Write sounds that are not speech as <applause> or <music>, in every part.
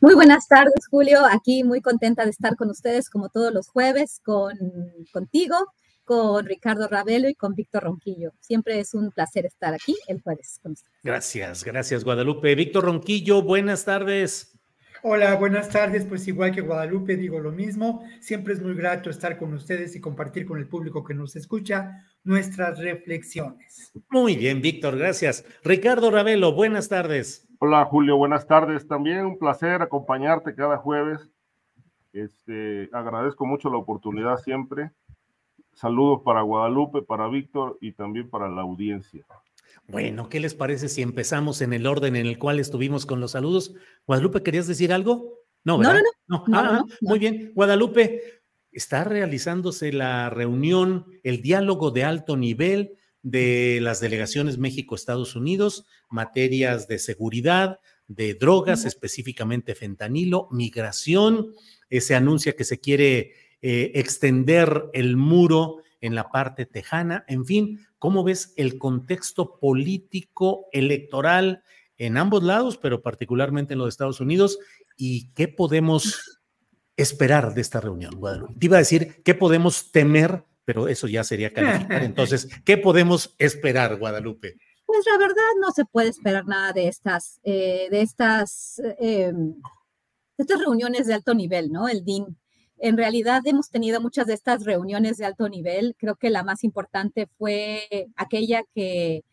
Muy buenas tardes, Julio. Aquí muy contenta de estar con ustedes como todos los jueves, con contigo con Ricardo Ravelo y con Víctor Ronquillo. Siempre es un placer estar aquí el jueves con ustedes. Gracias, gracias Guadalupe. Víctor Ronquillo, buenas tardes. Hola, buenas tardes. Pues igual que Guadalupe, digo lo mismo. Siempre es muy grato estar con ustedes y compartir con el público que nos escucha nuestras reflexiones. Muy bien, Víctor, gracias. Ricardo Ravelo, buenas tardes. Hola, Julio, buenas tardes. También un placer acompañarte cada jueves. Este, agradezco mucho la oportunidad siempre Saludos para Guadalupe, para Víctor y también para la audiencia. Bueno, ¿qué les parece si empezamos en el orden en el cual estuvimos con los saludos? Guadalupe, ¿querías decir algo? No, ¿verdad? No, no, no. Ah, muy bien. Guadalupe, está realizándose la reunión, el diálogo de alto nivel de las delegaciones México-Estados Unidos, materias de seguridad, de drogas, específicamente fentanilo, migración. Eh, se anuncia que se quiere eh, extender el muro en la parte tejana, en fin, ¿cómo ves el contexto político electoral en ambos lados, pero particularmente en los Estados Unidos? ¿Y qué podemos esperar de esta reunión, Guadalupe? Te iba a decir, ¿qué podemos temer? Pero eso ya sería calificar. <laughs> Entonces, ¿qué podemos esperar, Guadalupe? Pues la verdad no se puede esperar nada de estas, eh, de estas, eh, de estas reuniones de alto nivel, ¿no? El DIN en realidad hemos tenido muchas de estas reuniones de alto nivel. Creo que la más importante fue aquella que,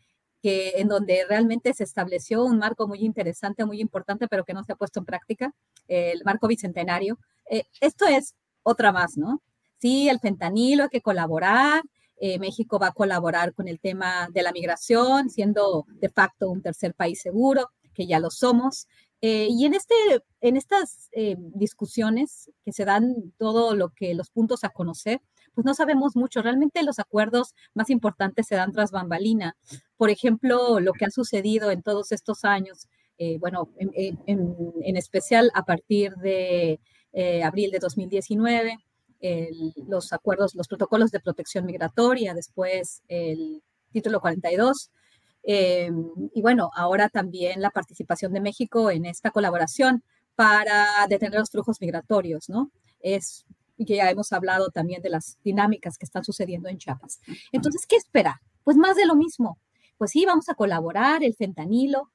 en donde realmente se estableció un marco muy interesante, muy importante, pero que no se ha puesto en práctica, el marco bicentenario. Eh, esto es otra más, ¿no? Sí, el fentanilo, hay que colaborar. Eh, México va a colaborar con el tema de la migración, siendo de facto un tercer país seguro, que ya lo somos. Eh, y en, este, en estas eh, discusiones que se dan todo lo que los puntos a conocer, pues no sabemos mucho. Realmente los acuerdos más importantes se dan tras bambalina. Por ejemplo, lo que ha sucedido en todos estos años, eh, bueno, en, especial a partir de abril de 2019, los acuerdos, los protocolos de protección migratoria, después el título 42, eh, y bueno, ahora también la participación de México en esta colaboración para detener los flujos migratorios, ¿no? Es que ya hemos hablado también de las dinámicas que están sucediendo en Chiapas. Entonces, ¿qué espera? Pues más de lo mismo. Pues sí, vamos a colaborar, el fentanilo,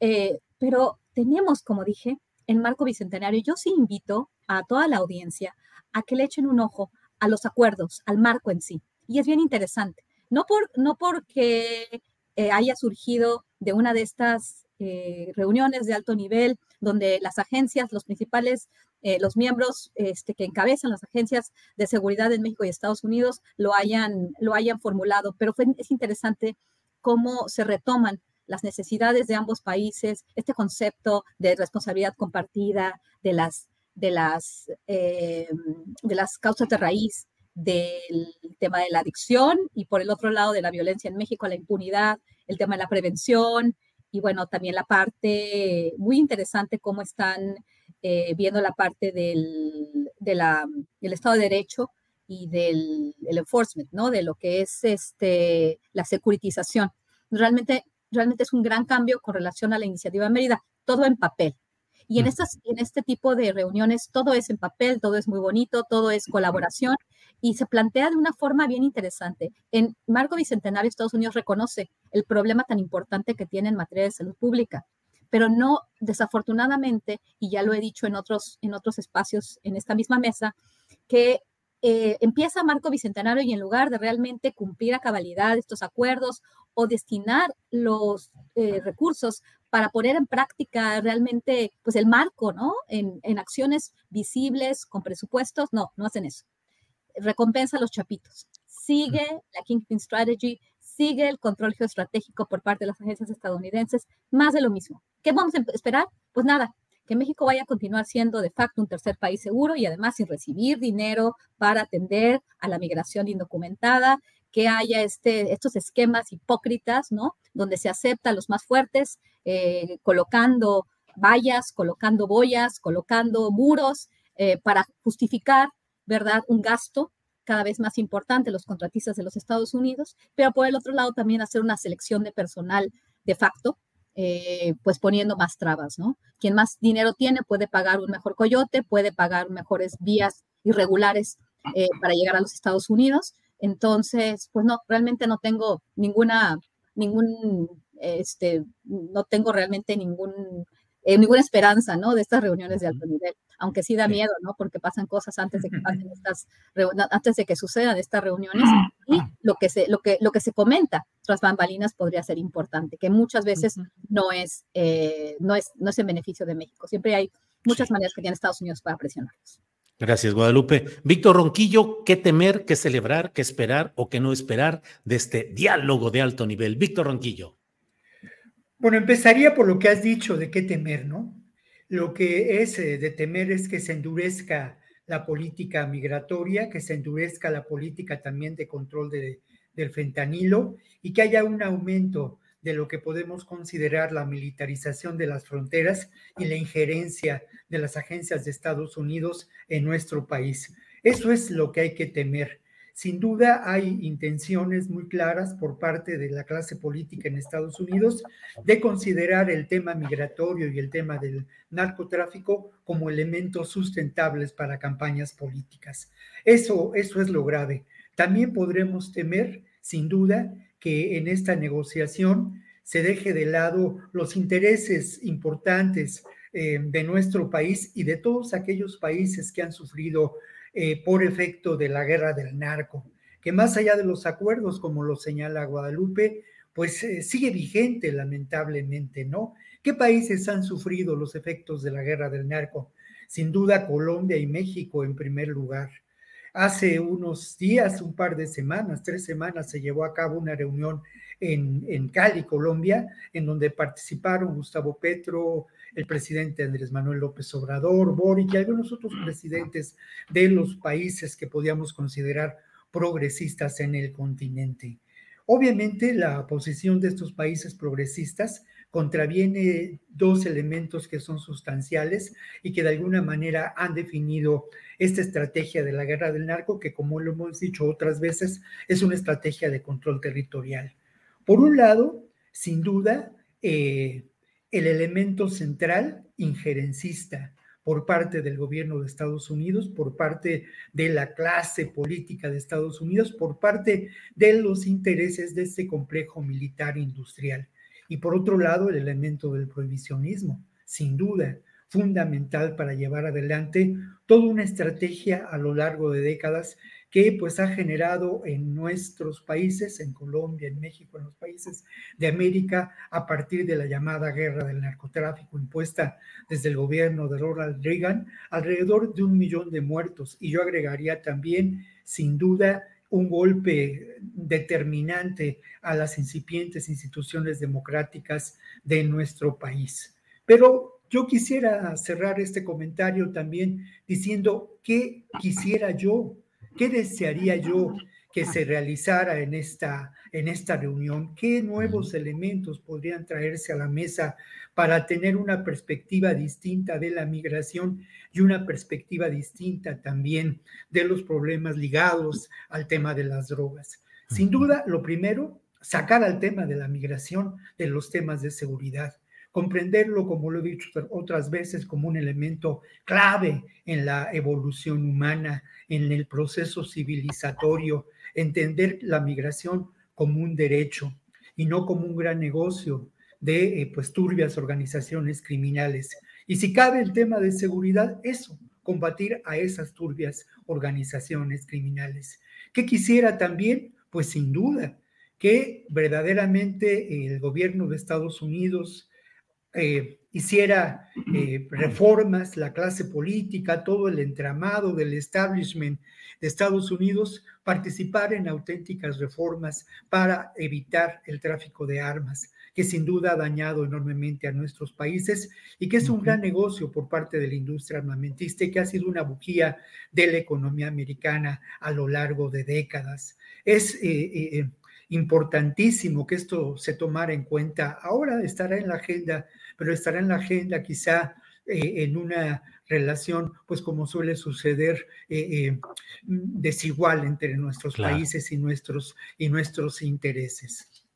eh, pero tenemos, como dije, el marco bicentenario. Yo sí invito a toda la audiencia a que le echen un ojo a los acuerdos, al marco en sí. Y es bien interesante. No, por, no porque eh, haya surgido de una de estas eh, reuniones de alto nivel donde las agencias, los principales, eh, los miembros este, que encabezan las agencias de seguridad en México y Estados Unidos lo hayan, lo hayan formulado. Pero es interesante cómo se retoman las necesidades de ambos países, este concepto de responsabilidad compartida, de las, de las, de las causas de raíz del tema de la adicción y por el otro lado de la violencia en México, la impunidad, el tema de la prevención y bueno, también la parte muy interesante, cómo están eh, viendo la parte del, de la, del Estado de Derecho y del enforcement, ¿no? De lo que es este, la securitización. Realmente, realmente es un gran cambio con relación a la iniciativa Mérida. todo en papel. Y en, estas, en este tipo de reuniones todo es en papel, todo es muy bonito, todo es colaboración y se plantea de una forma bien interesante. En Marco Bicentenario, Estados Unidos reconoce el problema tan importante que tiene en materia de salud pública, pero no, desafortunadamente, y ya lo he dicho en otros, en otros espacios en esta misma mesa, que eh, empieza Marco Bicentenario y en lugar de realmente cumplir a cabalidad estos acuerdos o destinar los eh, recursos para poner en práctica realmente pues el marco, ¿no? En, en, acciones visibles, con presupuestos, no, no hacen eso. Recompensa a los chapitos. Sigue la Kingpin Strategy, sigue el control geoestratégico por parte de las agencias estadounidenses, más de lo mismo. ¿Qué vamos a esperar? Pues nada, que México vaya a continuar siendo de facto un tercer país seguro y además sin recibir dinero para atender a la migración indocumentada, que haya este, estos esquemas hipócritas, ¿no? Donde se acepta los más fuertes, eh, colocando vallas, colocando boyas, colocando muros eh, para justificar, ¿verdad?, un gasto cada vez más importante, los contratistas de los Estados Unidos, pero por el otro lado también hacer una selección de personal de facto, eh, pues poniendo más trabas, ¿no? Quien más dinero tiene puede pagar un mejor coyote, puede pagar mejores vías irregulares para llegar a los Estados Unidos, entonces, pues no, realmente no tengo ninguna, ningún, este, no tengo realmente ningún, eh, ninguna esperanza, ¿no? De estas reuniones de alto nivel, aunque sí da miedo, ¿no? Porque pasan cosas antes de que pasen estas, antes de que sucedan estas reuniones y lo que se, lo que, lo que se comenta tras bambalinas podría ser importante, que muchas veces no es, eh, no es, no es en beneficio de México. Siempre hay muchas maneras que tiene Estados Unidos para presionarlos. Gracias, Guadalupe. Víctor Ronquillo, ¿qué temer, qué celebrar, qué esperar o qué no esperar de este diálogo de alto nivel? Víctor Ronquillo. Bueno, empezaría por lo que has dicho de qué temer, ¿no? Lo que es eh, de temer es que se endurezca la política migratoria, que se endurezca la política también de control de, del fentanilo y que haya un aumento de lo que podemos considerar la militarización de las fronteras y la injerencia de las agencias de Estados Unidos en nuestro país. Eso es lo que hay que temer. Sin duda hay intenciones muy claras por parte de la clase política en Estados Unidos de considerar el tema migratorio y el tema del narcotráfico como elementos sustentables para campañas políticas. Eso, eso es lo grave. También podremos temer, sin duda, que en esta negociación se deje de lado los intereses importantes eh, de nuestro país y de todos aquellos países que han sufrido eh, por efecto de la guerra del narco, que más allá de los acuerdos, como lo señala Guadalupe, pues eh, sigue vigente lamentablemente, ¿no? ¿Qué países han sufrido los efectos de la guerra del narco? Sin duda Colombia y México en primer lugar. Hace unos días, un par de semanas, tres semanas, se llevó a cabo una reunión en, en Cali, Colombia, en donde participaron Gustavo Petro, el presidente Andrés Manuel López Obrador, Boric y algunos otros presidentes de los países que podíamos considerar progresistas en el continente. Obviamente la posición de estos países progresistas contraviene dos elementos que son sustanciales y que de alguna manera han definido esta estrategia de la guerra del narco, que como lo hemos dicho otras veces, es una estrategia de control territorial. Por un lado, sin duda, eh, el elemento central injerencista por parte del gobierno de Estados Unidos, por parte de la clase política de Estados Unidos, por parte de los intereses de este complejo militar industrial. Y por otro lado, el elemento del prohibicionismo, sin duda, fundamental para llevar adelante toda una estrategia a lo largo de décadas que pues ha generado en nuestros países, en Colombia, en México, en los países de América, a partir de la llamada guerra del narcotráfico impuesta desde el gobierno de Ronald Reagan, alrededor de un millón de muertos. Y yo agregaría también, sin duda, un golpe determinante a las incipientes instituciones democráticas de nuestro país. Pero yo quisiera cerrar este comentario también diciendo qué quisiera yo ¿Qué desearía yo que se realizara en esta, en esta reunión? ¿Qué nuevos elementos podrían traerse a la mesa para tener una perspectiva distinta de la migración y una perspectiva distinta también de los problemas ligados al tema de las drogas? Sin duda, lo primero, sacar al tema de la migración de los temas de seguridad comprenderlo, como lo he dicho otras veces, como un elemento clave en la evolución humana, en el proceso civilizatorio, entender la migración como un derecho y no como un gran negocio de eh, pues turbias organizaciones criminales. Y si cabe el tema de seguridad, eso, combatir a esas turbias organizaciones criminales. ¿Qué quisiera también? Pues sin duda, que verdaderamente el gobierno de Estados Unidos eh, hiciera eh, reformas, la clase política, todo el entramado del establishment de Estados Unidos, participar en auténticas reformas para evitar el tráfico de armas, que sin duda ha dañado enormemente a nuestros países y que es un gran negocio por parte de la industria armamentista y que ha sido una bujía de la economía americana a lo largo de décadas. Es eh, importantísimo que esto se tomara en cuenta. Ahora estará en la agenda, pero estará en la agenda quizá eh, en una relación, pues como suele suceder, eh, eh, desigual entre nuestros países y nuestros, y nuestros intereses.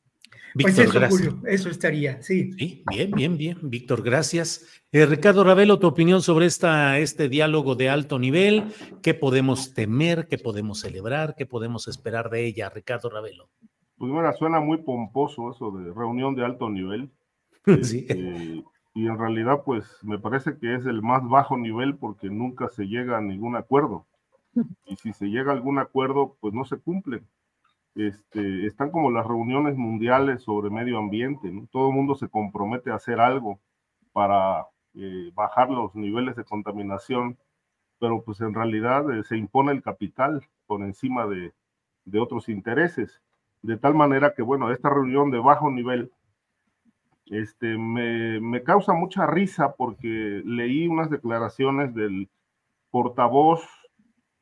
pues eso, Julio, eso estaría, sí. Sí, bien, bien, bien. Víctor, gracias. Ricardo Ravelo, tu opinión sobre esta, este diálogo de alto nivel, ¿qué podemos temer, qué podemos celebrar, qué podemos esperar de ella? Ricardo Ravelo. Pues bueno, suena muy pomposo eso de reunión de alto nivel. <laughs> Sí. Este, y en realidad, pues me parece que es el más bajo nivel porque nunca se llega a ningún acuerdo. <laughs> Y si se llega a algún acuerdo, pues no se cumple. Este, están como las reuniones mundiales sobre medio ambiente, ¿no? Todo el mundo se compromete a hacer algo para eh, bajar los niveles de contaminación, pero pues en realidad eh, se impone el capital por encima de, de otros intereses de tal manera que, bueno, esta reunión de bajo nivel este, me, me, causa mucha risa porque leí unas declaraciones del portavoz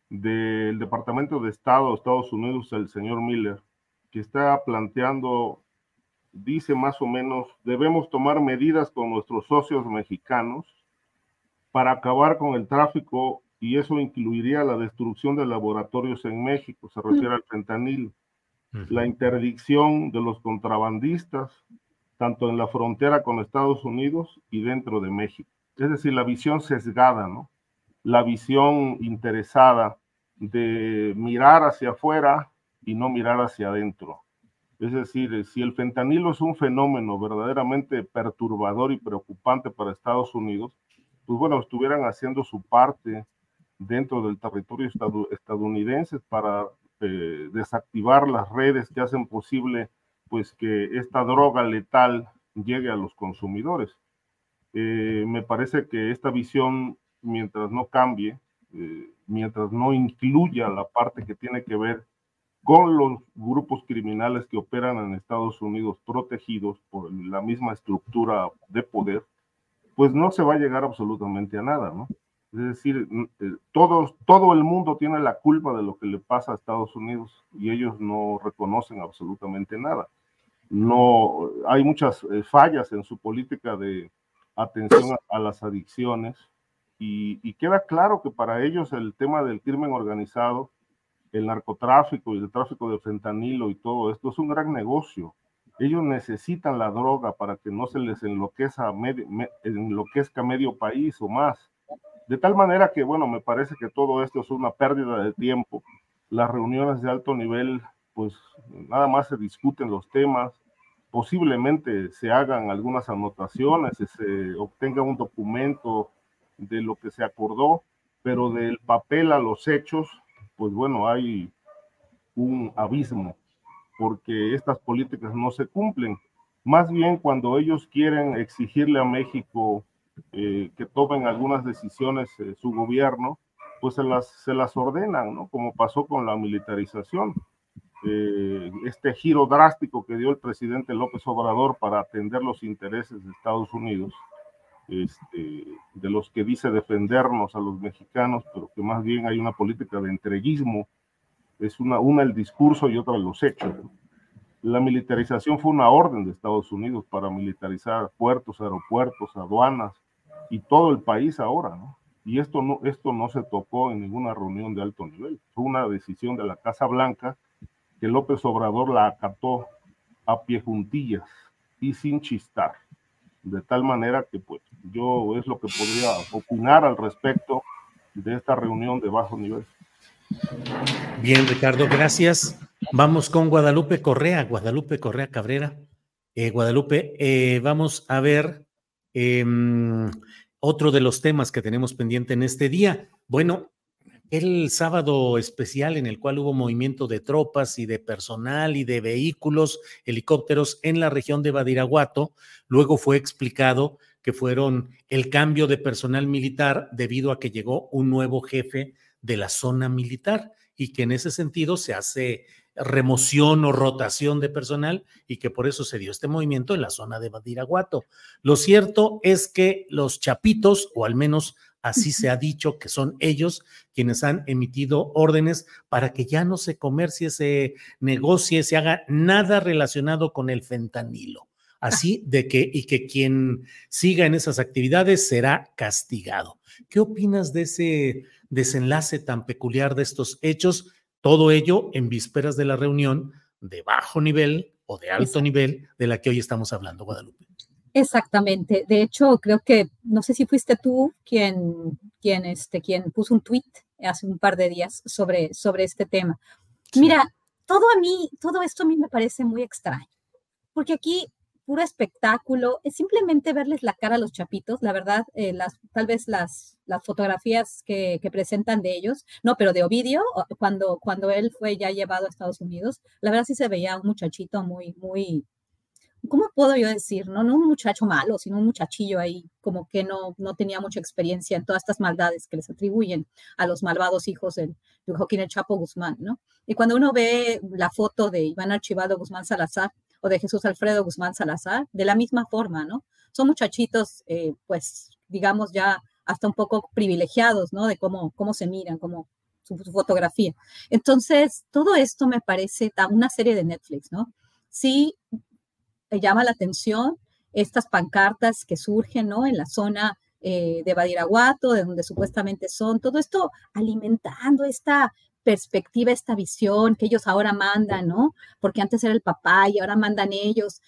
del Departamento de Estado de Estados Unidos, el señor Miller, que está planteando, dice más o menos, debemos tomar medidas con nuestros socios mexicanos para acabar con el tráfico y eso incluiría la destrucción de laboratorios en México, se refiere al fentanilo la interdicción de los contrabandistas, tanto en la frontera con Estados Unidos y dentro de México. Es decir, la visión sesgada, ¿no? La visión interesada de mirar hacia afuera y no mirar hacia adentro. Es decir, si el fentanilo es un fenómeno verdaderamente perturbador y preocupante para Estados Unidos, pues bueno, estuvieran haciendo su parte dentro del territorio estadounidense para eh, desactivar las redes que hacen posible pues que esta droga letal llegue a los consumidores. Eh, me parece que esta visión, mientras no cambie, eh, mientras no incluya la parte que tiene que ver con los grupos criminales que operan en Estados Unidos protegidos por la misma estructura de poder, pues no se va a llegar absolutamente a nada, ¿no? Es decir, eh, todos, todo el mundo tiene la culpa de lo que le pasa a Estados Unidos y ellos no reconocen absolutamente nada. No, hay muchas eh, fallas en su política de atención a, las adicciones y, queda claro que para ellos el tema del crimen organizado, el narcotráfico y el tráfico de fentanilo y todo esto es un gran negocio. Ellos necesitan la droga para que no se les enloquezca medio, enloquezca medio país o más de tal manera que, bueno, me parece que todo esto es una pérdida de tiempo. Las reuniones de alto nivel, pues nada más se discuten los temas, posiblemente se hagan algunas anotaciones, se obtenga un documento de lo que se acordó, pero del papel a los hechos, pues bueno, hay un abismo, porque estas políticas no se cumplen. Más bien cuando ellos quieren exigirle a México eh, que tomen algunas decisiones eh, su gobierno, pues se las, se las ordenan, ¿no? Como pasó con la militarización. Eh, este giro drástico que dio el presidente López Obrador para atender los intereses de Estados Unidos, este, de los que dice defendernos a los mexicanos, pero que más bien hay una política de entreguismo, es una, una el discurso y otra los hechos. La militarización fue una orden de Estados Unidos para militarizar puertos, aeropuertos, aduanas, y todo el país ahora, ¿no? Y esto no, esto no se tocó en ninguna reunión de alto nivel. Fue una decisión de la Casa Blanca que López Obrador la acató a pie juntillas y sin chistar. de tal manera que pues yo es lo que podría opinar al respecto de esta reunión de bajo nivel. Bien, Ricardo, gracias. Vamos con Guadalupe Correa, Guadalupe Correa Cabrera. Eh, Guadalupe, eh, vamos a ver em, otro de los temas que tenemos pendiente en este día. Bueno, el sábado especial en el cual hubo movimiento de tropas y de personal y de vehículos, helicópteros en la región de Badiraguato, luego fue explicado que fueron el cambio de personal militar debido a que llegó un nuevo jefe de la zona militar y que en ese sentido se hace remoción o rotación de personal y que por eso se dio este movimiento en la zona de Badiraguato. Lo cierto es que los chapitos, o al menos así se ha dicho que son ellos quienes han emitido órdenes para que ya no se comercie, se negocie, se haga nada relacionado con el fentanilo. Así de que, y que quien siga en esas actividades será castigado. ¿Qué opinas de ese desenlace tan peculiar de estos hechos? Todo ello en vísperas de la reunión de bajo nivel o de alto nivel de la que hoy estamos hablando, Guadalupe. Exactamente. De hecho, creo que, no sé si fuiste tú quien, quien, este, quien puso un tweet hace un par de días sobre, sobre este tema. Mira, todo a mí, todo esto a mí me parece muy extraño, porque aquí puro espectáculo, es simplemente verles la cara a los chapitos, la verdad, eh, las, tal vez las, las fotografías que, que, presentan de ellos, no, pero de Ovidio, cuando, cuando él fue ya llevado a Estados Unidos, la verdad sí se veía un muchachito muy, muy, ¿cómo puedo yo decir? No, no un muchacho malo, sino un muchachillo ahí, como que no, no tenía mucha experiencia en todas estas maldades que les atribuyen a los malvados hijos de, de Joaquín El Chapo Guzmán, ¿no? Y cuando uno ve la foto de Iván Archivado Guzmán Salazar, o de Jesús Alfredo Guzmán Salazar, de la misma forma, ¿no? Son muchachitos, eh, pues, digamos ya hasta un poco privilegiados, ¿no? De cómo, cómo se miran, cómo su, fotografía. Entonces, todo esto me parece una serie de Netflix, ¿no? Sí, llama la atención estas pancartas que surgen, ¿no? En la zona eh, de Badiraguato, de donde supuestamente son, todo esto alimentando esta perspectiva, esta visión que ellos ahora mandan, ¿no? Porque antes era el papá y ahora mandan ellos.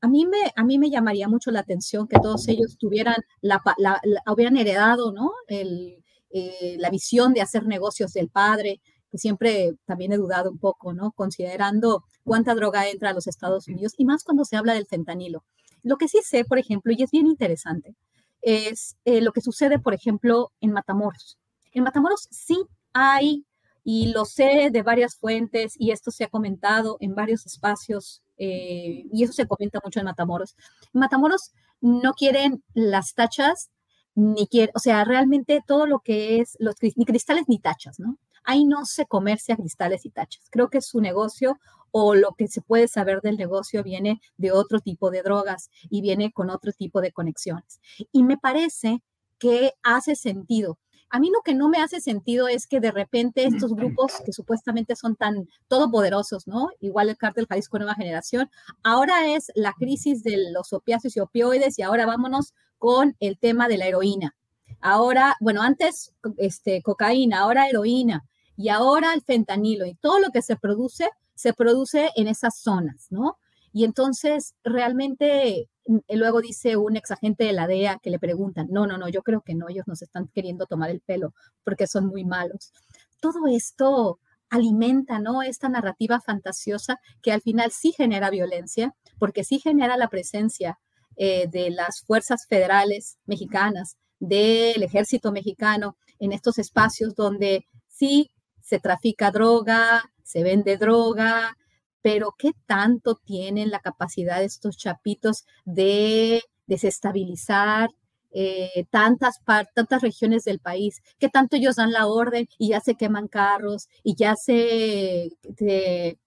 A mí me, a mí me llamaría mucho la atención que todos ellos tuvieran, la, la, hubieran heredado, ¿no? El, eh, la visión de hacer negocios del padre, siempre también he dudado un poco, ¿no? Considerando cuánta droga entra a los Estados Unidos y más cuando se habla del fentanilo. Lo que sí sé, por ejemplo, y es bien interesante, es eh, lo que sucede, por ejemplo, en Matamoros. En Matamoros sí hay y lo sé de varias fuentes y esto se ha comentado en varios espacios eh, y eso se comenta mucho en Matamoros. En Matamoros no quieren las tachas ni quieren, o sea, realmente todo lo que es los ni cristales ni tachas, ¿no? Ahí no se comercia cristales y tachas. Creo que su negocio o lo que se puede saber del negocio viene de otro tipo de drogas y viene con otro tipo de conexiones. Y me parece que hace sentido a mí lo que no me hace sentido es que de repente estos grupos que supuestamente son tan todopoderosos, ¿no? Igual el cártel Jalisco Nueva Generación, ahora es la crisis de los opiáceos y opioides y ahora vámonos con el tema de la heroína. Ahora, bueno, antes este, cocaína, ahora heroína y ahora el fentanilo y todo lo que se produce, se produce en esas zonas, ¿no? Y entonces realmente mm, luego dice un exagente de la DEA que le preguntan, no, no, no, yo creo que no, ellos nos están queriendo tomar el pelo porque son muy malos. Todo esto alimenta, ¿no? Esta narrativa fantasiosa que al final sí genera violencia, porque sí genera la presencia eh, de las fuerzas federales mexicanas, del ejército mexicano en estos espacios donde sí se trafica droga, se vende droga, pero ¿qué tanto tienen la capacidad de estos chapitos de desestabilizar eh, tantas, tantas regiones del país? ¿Qué tanto ellos dan la orden y ya se queman carros y ya se,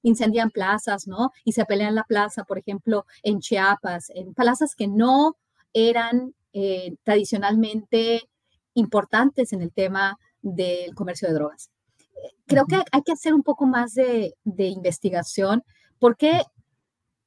incendian plazas, ¿no? Y se pelean la plaza, por ejemplo, en Chiapas, en plazas que no eran eh, tradicionalmente importantes en el tema del comercio de drogas creo que hay que hacer un poco más de, investigación porque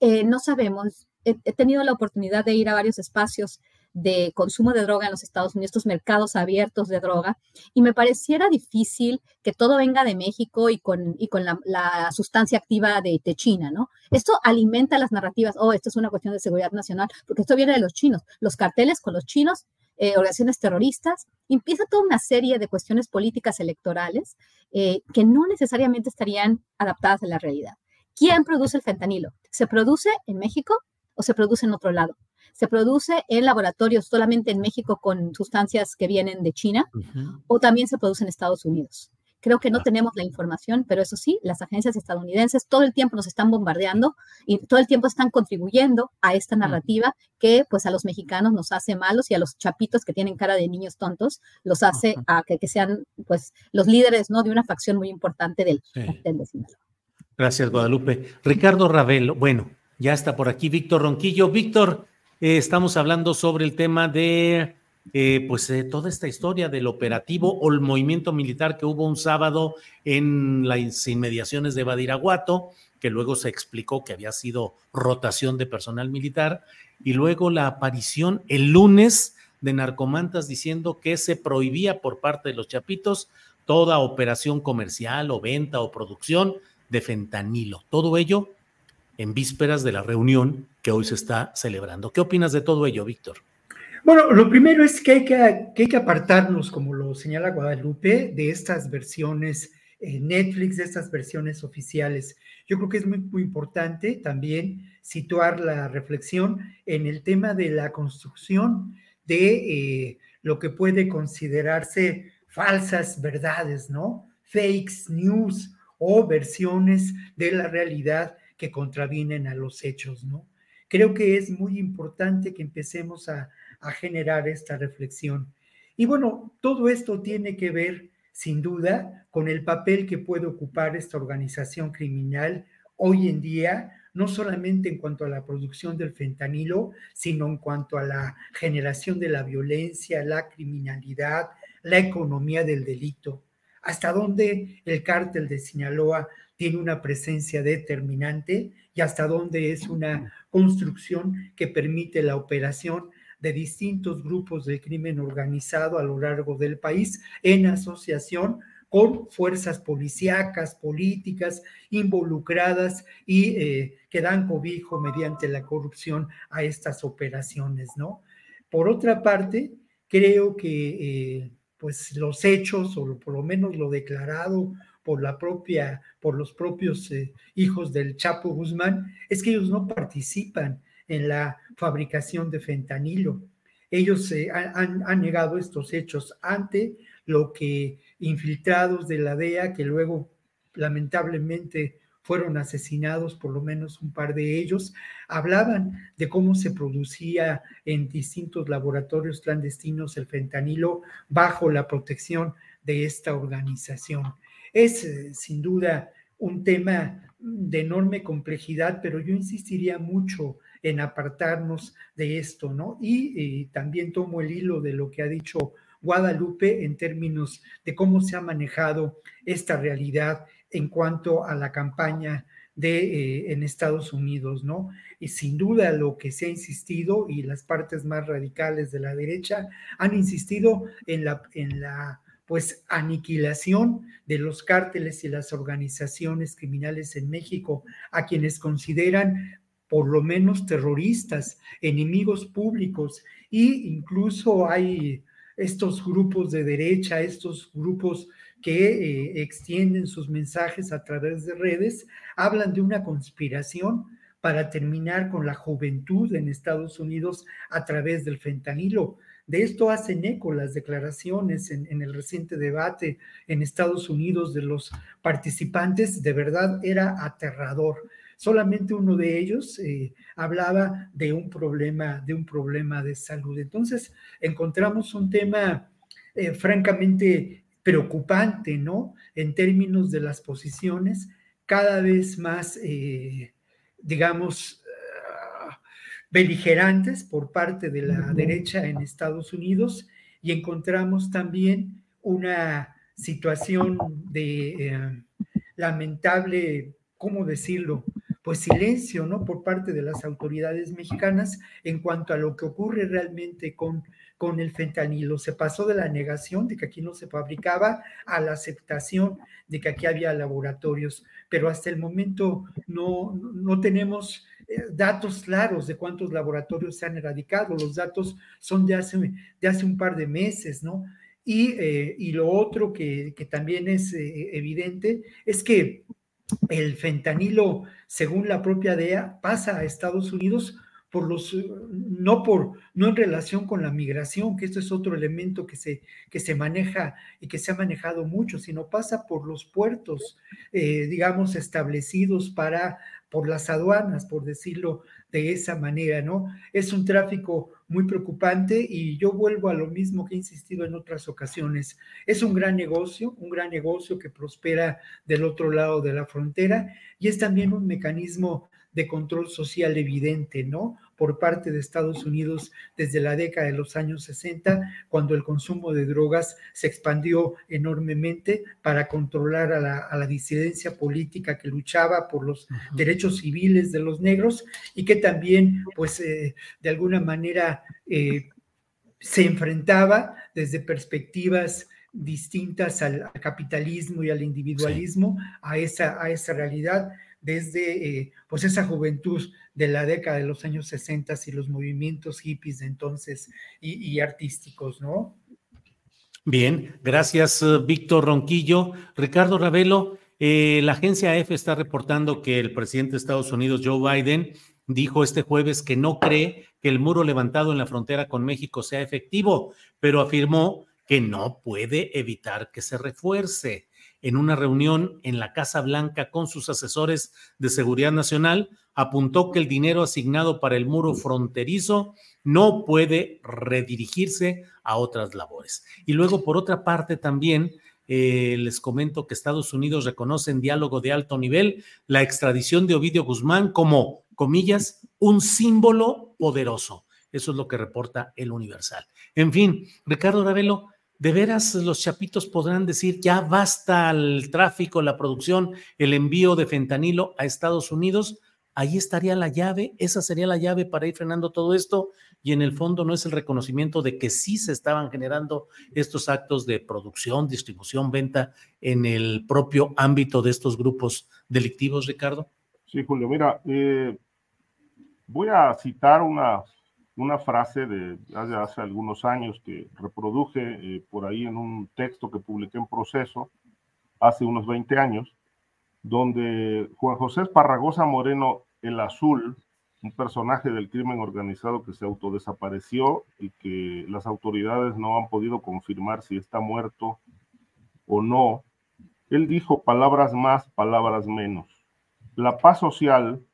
eh, no sabemos. He, tenido la oportunidad de ir a varios espacios de consumo de droga en los Estados Unidos, estos mercados abiertos de droga, y me pareciera difícil que todo venga de México y con, y con la, sustancia activa de, de, China, ¿no? Esto alimenta las narrativas, oh, esto es una cuestión de seguridad nacional, porque esto viene de los chinos, los carteles con los chinos, eh, organizaciones terroristas, empieza toda una serie de cuestiones políticas electorales eh, que no necesariamente estarían adaptadas a la realidad. ¿Quién produce el fentanilo? ¿Se produce en México o se produce en otro lado? se produce en laboratorios solamente en México con sustancias que vienen de China o también se produce en Estados Unidos. Creo que no tenemos la información, pero eso sí, las agencias estadounidenses todo el tiempo nos están bombardeando y todo el tiempo están contribuyendo a esta narrativa que pues a los mexicanos nos hace malos y a los chapitos que tienen cara de niños tontos los hace a que, sean pues los líderes ¿no? de una facción muy importante del, del Gracias, Guadalupe. Ricardo Ravelo, bueno, ya está por aquí Víctor Ronquillo. Víctor, eh, estamos hablando sobre el tema de eh, pues eh, toda esta historia del operativo o el movimiento militar que hubo un sábado en las inmediaciones de Badiraguato, que luego se explicó que había sido rotación de personal militar, y luego la aparición el lunes de narcomantas diciendo que se prohibía por parte de los chapitos toda operación comercial o venta o producción de fentanilo. Todo ello en vísperas de la reunión que hoy se está celebrando. ¿Qué opinas de todo ello, Víctor? Bueno, lo primero es que hay que, hay que apartarnos, como lo señala Guadalupe, de estas versiones eh, Netflix, de estas versiones oficiales. Yo creo que es muy, muy importante también situar la reflexión en el tema de la construcción de eh, lo que puede considerarse falsas verdades, ¿no? Fakes, news o versiones de la realidad que contravienen a los hechos, ¿no? Creo que es muy importante que empecemos a, generar esta reflexión. Y bueno, todo esto tiene que ver, sin duda, con el papel que puede ocupar esta organización criminal hoy en día, no solamente en cuanto a la producción del fentanilo, sino en cuanto a la generación de la violencia, la criminalidad, la economía del delito. Hasta dónde el cártel de Sinaloa tiene una presencia determinante y hasta dónde es una construcción que permite la operación de distintos grupos de crimen organizado a lo largo del país en asociación con fuerzas policíacas, políticas involucradas y eh, que dan cobijo mediante la corrupción a estas operaciones, ¿no? Por otra parte, creo que eh, pues los hechos, o por lo menos lo declarado por la propia, por los propios eh, hijos del Chapo Guzmán, es que ellos no participan en la fabricación de fentanilo. Ellos eh, han, negado estos hechos ante lo que infiltrados de la DEA, que luego lamentablemente fueron asesinados, por lo menos un par de ellos, hablaban de cómo se producía en distintos laboratorios clandestinos el fentanilo bajo la protección de esta organización. Es eh, sin duda un tema de enorme complejidad, pero yo insistiría mucho en apartarnos de esto, ¿no? Y, también tomo el hilo de lo que ha dicho Guadalupe en términos de cómo se ha manejado esta realidad en cuanto a la campaña de eh, en Estados Unidos, ¿no? Y sin duda lo que se ha insistido y las partes más radicales de la derecha han insistido en la, en la pues aniquilación de los cárteles y las organizaciones criminales en México, a quienes consideran por lo menos terroristas, enemigos públicos, y incluso hay estos grupos de derecha, estos grupos que eh, extienden sus mensajes a través de redes, hablan de una conspiración para terminar con la juventud en Estados Unidos a través del fentanilo. De esto hacen eco las declaraciones en, el reciente debate en Estados Unidos de los participantes, de verdad era aterrador. Solamente uno de ellos eh, hablaba de un problema, de un problema de salud. Entonces encontramos un tema eh, francamente preocupante, ¿no? En términos de las posiciones cada vez más, eh, digamos, beligerantes por parte de la derecha en Estados Unidos y encontramos también una situación de eh, lamentable, ¿cómo decirlo? Pues silencio, ¿no? Por parte de las autoridades mexicanas en cuanto a lo que ocurre realmente con, con el fentanilo. Se pasó de la negación de que aquí no se fabricaba a la aceptación de que aquí había laboratorios, pero hasta el momento no, no tenemos eh, datos claros de cuántos laboratorios se han erradicado. Los datos son de hace, de hace un par de meses, ¿no? Y, eh, y lo otro que, que también es eh, evidente es que el fentanilo, según la propia DEA, pasa a Estados Unidos por los, no por, no en relación con la migración, que esto es otro elemento que se, que se maneja y que se ha manejado mucho, sino pasa por los puertos, digamos, establecidos para por las aduanas, por decirlo de esa manera, ¿no? Es un tráfico muy preocupante y yo vuelvo a lo mismo que he insistido en otras ocasiones. Es un gran negocio, un gran negocio que prospera del otro lado de la frontera y es también un mecanismo de control social evidente, ¿no? Por parte de Estados Unidos desde la década de los años 60, cuando el consumo de drogas se expandió enormemente para controlar a la, disidencia política que luchaba por los derechos civiles de los negros y que también, pues, eh, de alguna manera eh, se enfrentaba desde perspectivas distintas al, capitalismo y al individualismo, a, esa, a esa realidad desde eh, pues esa juventud de la década de los años 60 y los movimientos hippies de entonces y, artísticos, ¿no? Bien, gracias eh, Víctor Ronquillo. Ricardo Ravelo, eh, la agencia EFE está reportando que el presidente de Estados Unidos, Joe Biden, dijo este jueves que no cree que el muro levantado en la frontera con México sea efectivo, pero afirmó que no puede evitar que se refuerce en una reunión en la Casa Blanca con sus asesores de seguridad nacional, apuntó que el dinero asignado para el muro fronterizo no puede redirigirse a otras labores. Y luego, por otra parte, también eh, les comento que Estados Unidos reconoce en diálogo de alto nivel la extradición de Ovidio Guzmán como, comillas, un símbolo poderoso. Eso es lo que reporta el Universal. En fin, Ricardo Ravelo, ¿de veras los chapitos podrán decir ya basta el tráfico, la producción, el envío de fentanilo a Estados Unidos? Ahí estaría la llave, esa sería la llave para ir frenando todo esto y en el fondo no es el reconocimiento de que sí se estaban generando estos actos de producción, distribución, venta en el propio ámbito de estos grupos delictivos, Ricardo. Sí, Julio, mira, eh, voy a citar una una frase de hace, algunos años que reproduje eh, por ahí en un texto que publiqué en proceso hace unos 20 años, donde Juan José Esparragosa Moreno, el Azul, un personaje del crimen organizado que se autodesapareció y que las autoridades no han podido confirmar si está muerto o no, él dijo palabras más, palabras menos. La paz social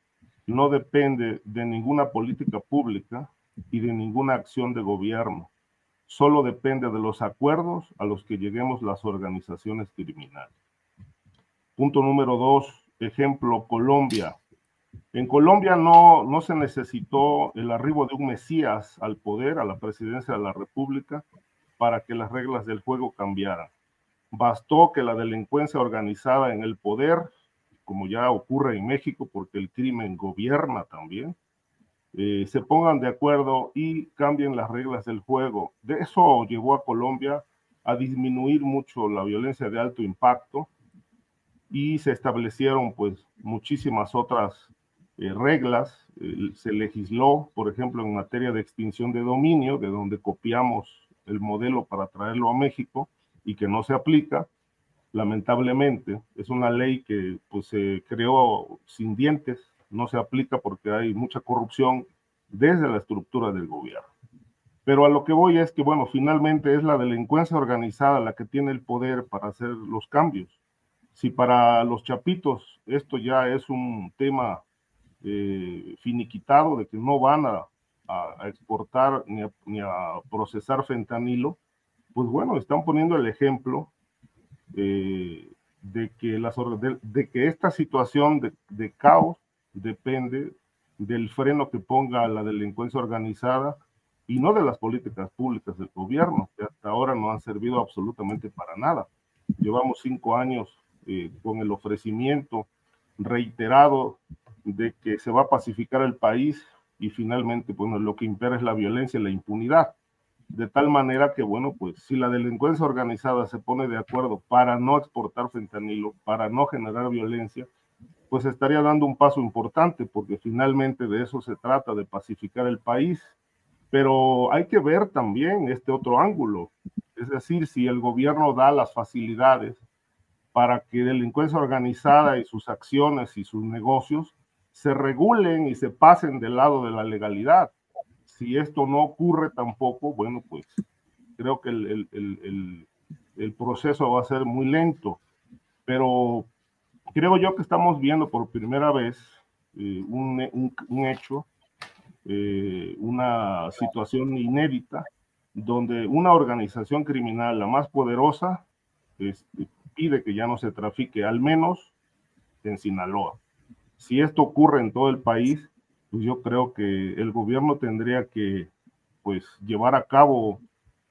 no depende de ninguna política pública, y de ninguna acción de gobierno. Solo depende de los acuerdos a los que lleguemos las organizaciones criminales. Punto número dos, ejemplo, Colombia. En Colombia no, no se necesitó el arribo de un Mesías al poder, a la presidencia de la República, para que las reglas del juego cambiaran. Bastó que la delincuencia organizada en el poder, como ya ocurre en México, porque el crimen gobierna también, eh, se pongan de acuerdo y cambien las reglas del juego. De eso llevó a Colombia a disminuir mucho la violencia de alto impacto y se establecieron pues muchísimas otras eh, reglas. se legisló, por ejemplo, en materia de extinción de dominio, de donde copiamos el modelo para traerlo a México y que no se aplica. Lamentablemente, es una ley que pues, se creó sin dientes, no se aplica porque hay mucha corrupción desde la estructura del gobierno. Pero a lo que voy es que, bueno, finalmente es la delincuencia organizada la que tiene el poder para hacer los cambios. Si para los chapitos esto ya es un tema eh, finiquitado de que no van a, exportar ni a, procesar fentanilo, pues bueno, están poniendo el ejemplo eh, de, que las, de, que esta situación de, de caos depende del freno que ponga la delincuencia organizada y no de las políticas públicas del gobierno, que hasta ahora no han servido absolutamente para nada. Llevamos cinco años eh, con el ofrecimiento reiterado de que se va a pacificar el país y finalmente, bueno, lo que impera es la violencia y la impunidad. De tal manera que, bueno, pues si la delincuencia organizada se pone de acuerdo para no exportar fentanilo, para no generar violencia, pues estaría dando un paso importante, porque finalmente de eso se trata, de pacificar el país. Pero hay que ver también este otro ángulo, es decir, si el gobierno da las facilidades para que delincuencia organizada y sus acciones y sus negocios se regulen y se pasen del lado de la legalidad. Si esto no ocurre tampoco, bueno, pues creo que el, el, el, proceso va a ser muy lento, pero creo yo que estamos viendo por primera vez eh, un, un, hecho, eh, una situación inédita, donde una organización criminal, la más poderosa, este, pide que ya no se trafique, al menos en Sinaloa. Si esto ocurre en todo el país, pues yo creo que el gobierno tendría que pues llevar a cabo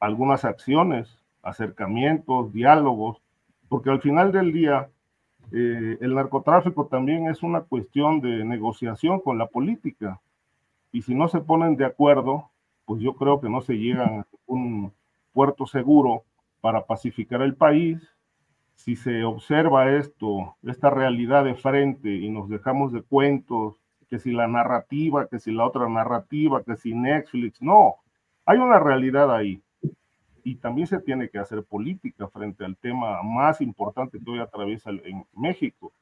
algunas acciones, acercamientos, diálogos, porque al final del día eh, el narcotráfico también es una cuestión de negociación con la política. Y si no se ponen de acuerdo, pues yo creo que no se llega a un puerto seguro para pacificar el país. Si se observa esto, esta realidad de frente y nos dejamos de cuentos, que si la narrativa, que si la otra narrativa, que si Netflix, no, hay una realidad ahí y también se tiene que hacer política frente al tema más importante que hoy atraviesa en México,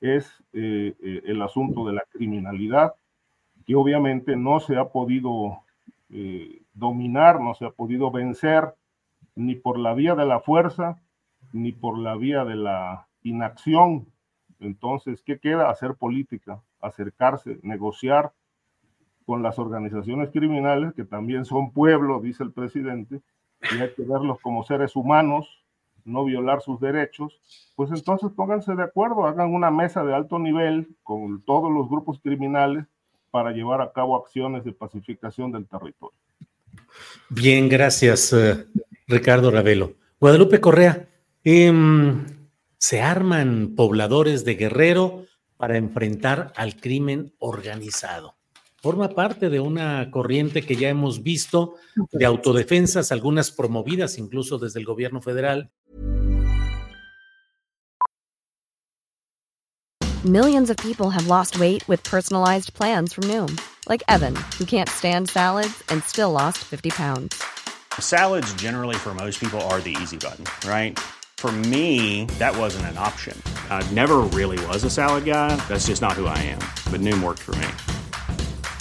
es eh, eh, el asunto de la criminalidad, que obviamente no se ha podido eh, dominar, no se ha podido vencer ni por la vía de la fuerza, ni por la vía de la inacción. Entonces, ¿qué queda? Hacer política, acercarse, negociar con las organizaciones criminales, que también son pueblo, dice el presidente, y hay que verlos como seres humanos, no violar sus derechos, pues entonces pónganse de acuerdo, hagan una mesa de alto nivel con todos los grupos criminales para llevar a cabo acciones de pacificación del territorio. Bien, gracias, eh, Ricardo Ravelo. Guadalupe Correa, em, se arman pobladores de Guerrero para enfrentar al crimen organizado forma parte de una corriente que ya hemos visto de autodefensas, algunas promovidas incluso desde el gobierno federal. Millions of people have lost weight with personalized plans from Noom, like Evan, who can't stand salads and still lost 50 pounds. Salads generally for most people are the easy button, right? For me, that wasn't an option. I never really was a salad guy. That's just not who I am. But Noom worked for me.